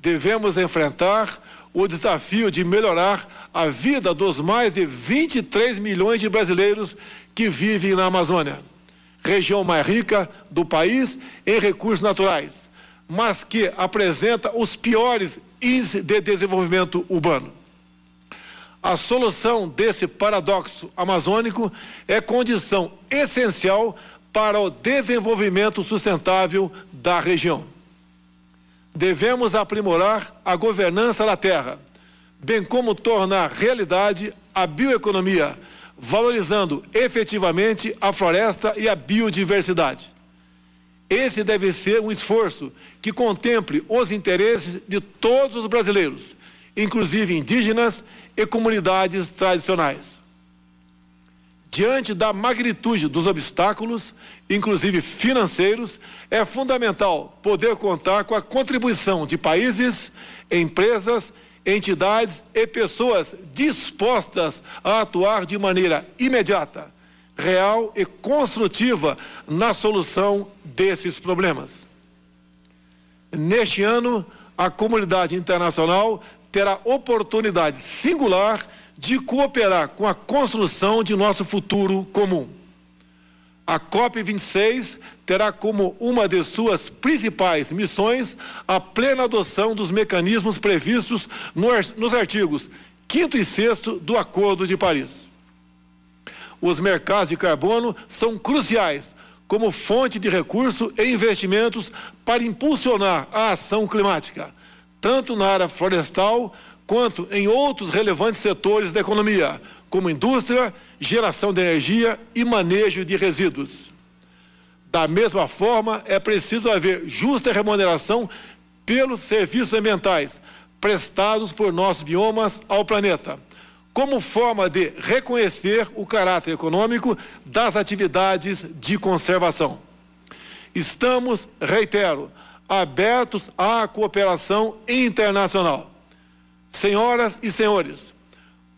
Devemos enfrentar o desafio de melhorar a vida dos mais de 23 milhões de brasileiros que vivem na Amazônia, região mais rica do país em recursos naturais, mas que apresenta os piores índices de desenvolvimento urbano. A solução desse paradoxo amazônico é condição essencial para o desenvolvimento sustentável da região. Devemos aprimorar a governança da terra, bem como tornar realidade a bioeconomia, valorizando efetivamente a floresta e a biodiversidade. Esse deve ser um esforço que contemple os interesses de todos os brasileiros, inclusive indígenas e comunidades tradicionais. Diante da magnitude dos obstáculos, inclusive financeiros, é fundamental poder contar com a contribuição de países, empresas, entidades e pessoas dispostas a atuar de maneira imediata, real e construtiva na solução desses problemas. Neste ano, a comunidade internacional terá oportunidade singular de cooperar com a construção de nosso futuro comum. A COP26 terá como uma de suas principais missões a plena adoção dos mecanismos previstos nos artigos 5 e 6 do Acordo de Paris. Os mercados de carbono são cruciais como fonte de recurso e investimentos para impulsionar a ação climática, tanto na área florestal quanto em outros relevantes setores da economia, como indústria, geração de energia e manejo de resíduos. Da mesma forma, é preciso haver justa remuneração pelos serviços ambientais prestados por nossos biomas ao planeta, como forma de reconhecer o caráter econômico das atividades de conservação. Estamos, reitero, abertos à cooperação internacional. Senhoras e senhores,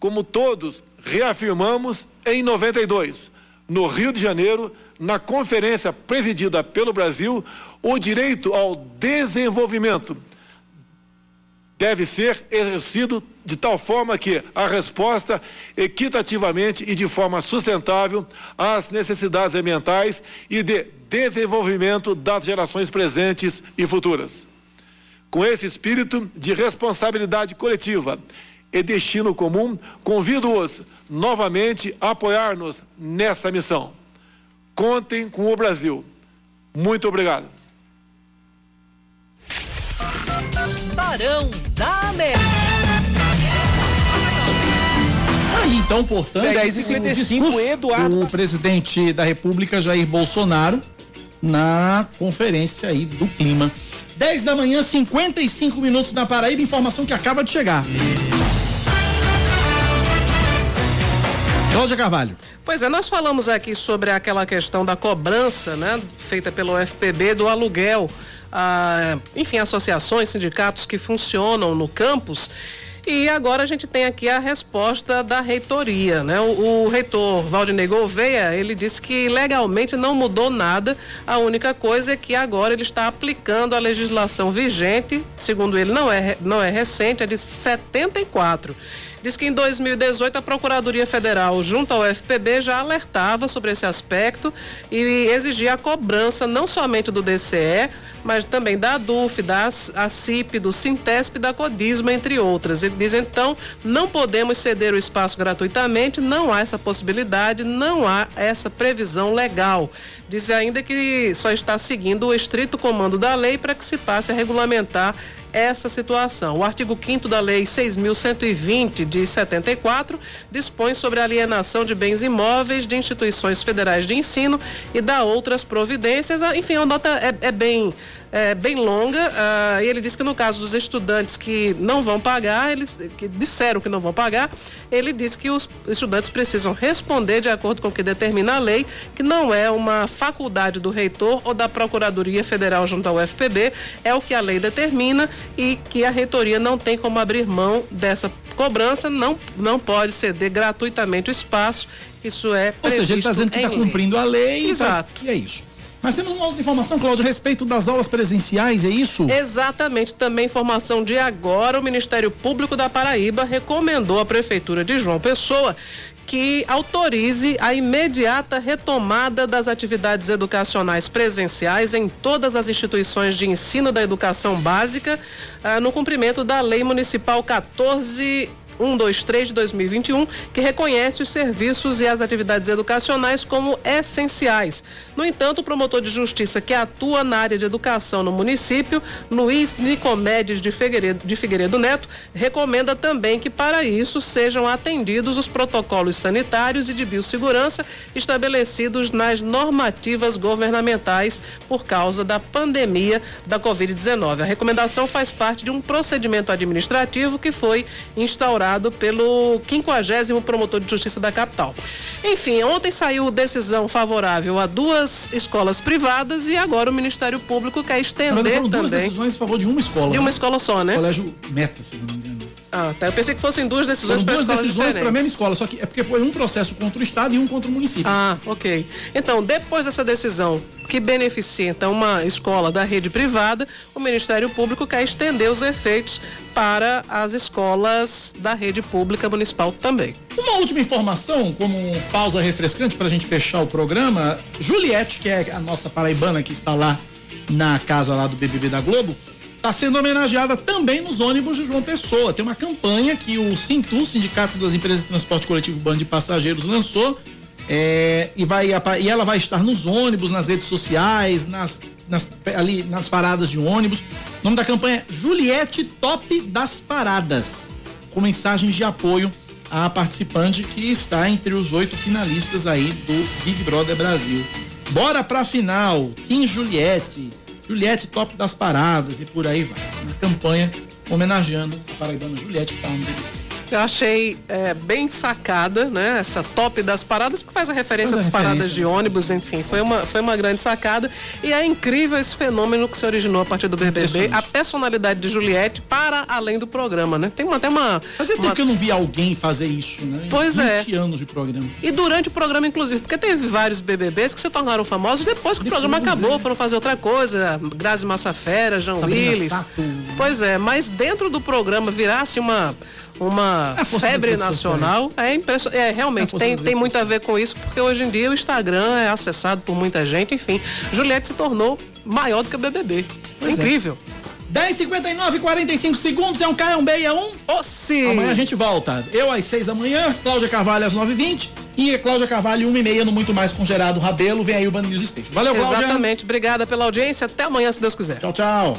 como todos reafirmamos em 92, no Rio de Janeiro, na conferência presidida pelo Brasil, o direito ao desenvolvimento deve ser exercido de tal forma que a resposta equitativamente e de forma sustentável às necessidades ambientais e de desenvolvimento das gerações presentes e futuras. Com esse espírito de responsabilidade coletiva e destino comum, convido-os novamente a apoiar-nos nessa missão. Contem com o Brasil. Muito obrigado. Barão da América. Aí, então, portanto, 10 e 55, o discurso Eduardo. do presidente da República, Jair Bolsonaro, na conferência aí do clima. 10 da manhã, 55 minutos na Paraíba, informação que acaba de chegar. Cláudia Carvalho. Pois é, nós falamos aqui sobre aquela questão da cobrança, né, feita pelo FPB do aluguel, ah, enfim, associações, sindicatos que funcionam no campus. E agora a gente tem aqui a resposta da reitoria, né? O, o reitor Valdinei Gouveia, ele disse que legalmente não mudou nada, a única coisa é que agora ele está aplicando a legislação vigente, segundo ele não é, não é recente, é de 74. Diz que em 2018 a Procuradoria Federal, junto ao FPB, já alertava sobre esse aspecto e exigia a cobrança não somente do DCE, mas também da ADUF, da ACIP, do Sintesp da Codisma, entre outras. Ele diz então, não podemos ceder o espaço gratuitamente, não há essa possibilidade, não há essa previsão legal. Diz ainda que só está seguindo o estrito comando da lei para que se passe a regulamentar essa situação. O artigo 5 da Lei 6.120 de 74 dispõe sobre a alienação de bens imóveis de instituições federais de ensino e dá outras providências. Ah, Enfim, a nota é, é bem é, bem longa. ah, e ele disse que no caso dos estudantes que não vão pagar, eles que disseram que não vão pagar, ele disse que os estudantes precisam responder de acordo com o que determina a lei, que não é uma faculdade do reitor ou da Procuradoria Federal junto ao FPB, é o que a lei determina e que a reitoria não tem como abrir mão dessa cobrança, não, não pode ceder gratuitamente o espaço. Isso é Ou seja, ele está dizendo que está cumprindo a lei. Exato. E é isso. Mas temos uma outra informação, Cláudio, a respeito das aulas presenciais, é isso? Exatamente, também informação de agora, o Ministério Público da Paraíba recomendou à Prefeitura de João Pessoa que autorize a imediata retomada das atividades educacionais presenciais em todas as instituições de ensino da educação básica, ah, no cumprimento da Lei Municipal 14 123 de 2021, que reconhece os serviços e as atividades educacionais como essenciais. No entanto, o promotor de justiça que atua na área de educação no município, Luiz Nicomedes de Figueiredo, de Figueiredo Neto, recomenda também que para isso sejam atendidos os protocolos sanitários e de biossegurança estabelecidos nas normativas governamentais por causa da pandemia da Covid-19. A recomendação faz parte de um procedimento administrativo que foi instaurado pelo 50 promotor de justiça da capital. Enfim, ontem saiu decisão favorável a duas escolas privadas e agora o Ministério Público quer estender verdade, foram duas também. decisões a favor de uma escola. De uma né? escola só, né? Colégio Meta, se não me engano. Ah, tá. Eu pensei que fossem duas decisões para duas decisões para a mesma escola, só que é porque foi um processo contra o Estado e um contra o município. Ah, ok. Então, depois dessa decisão que beneficia então uma escola da rede privada, o Ministério Público quer estender os efeitos para as escolas da rede pública municipal também. Uma última informação, como pausa refrescante para a gente fechar o programa. Juliette, que é a nossa paraibana que está lá na casa lá do BBB da Globo, está sendo homenageada também nos ônibus de João Pessoa. Tem uma campanha que o Sintu, Sindicato das Empresas de Transporte Coletivo Bando de Passageiros, lançou. é, e, vai, e ela vai estar nos ônibus, nas redes sociais, nas, nas, ali, nas paradas de ônibus. O nome da campanha é Juliette Top das Paradas. com mensagens de apoio à participante que está entre os oito finalistas aí do Big Brother Brasil. Bora pra final, Tim Juliette, Juliette top das paradas e por aí vai. Na campanha homenageando a paraibana Juliette que tá no. Eu achei é, bem sacada, né? Essa top das paradas, que faz a referência Faz a das paradas de ônibus, enfim. Foi uma, foi uma grande sacada. E é incrível esse fenômeno que se originou a partir do BBB. A personalidade de Juliette para além do programa, né? Tem uma, até uma. Fazia uma- tempo que eu não vi alguém fazer isso, né? Pois é. 20 anos de programa. E durante o programa, inclusive, porque teve vários BBBs que se tornaram famosos depois que o programa acabou, foram fazer outra coisa. Grazi Massafera, João Sabrina Willis. Sato. Pois é, mas dentro do programa virasse uma, uma É febre nacional. É, impression... é É realmente, força tem, tem muito a ver com isso, porque hoje em dia o Instagram é acessado por muita gente, enfim. Juliette se tornou maior do que o BBB. Pois é. Incrível. 10 59 45 segundos, é um K, é um B, é um. Oh, sim. Amanhã a gente volta. Eu às 6 da manhã, Cláudia Carvalho às 9h20 e a Cláudia Carvalho 1 e meia no Muito Mais com Gerardo Rabelo. Vem aí o Band News Station. Valeu, Cláudia. Exatamente. Obrigada pela audiência. Até amanhã, se Deus quiser. Tchau, tchau.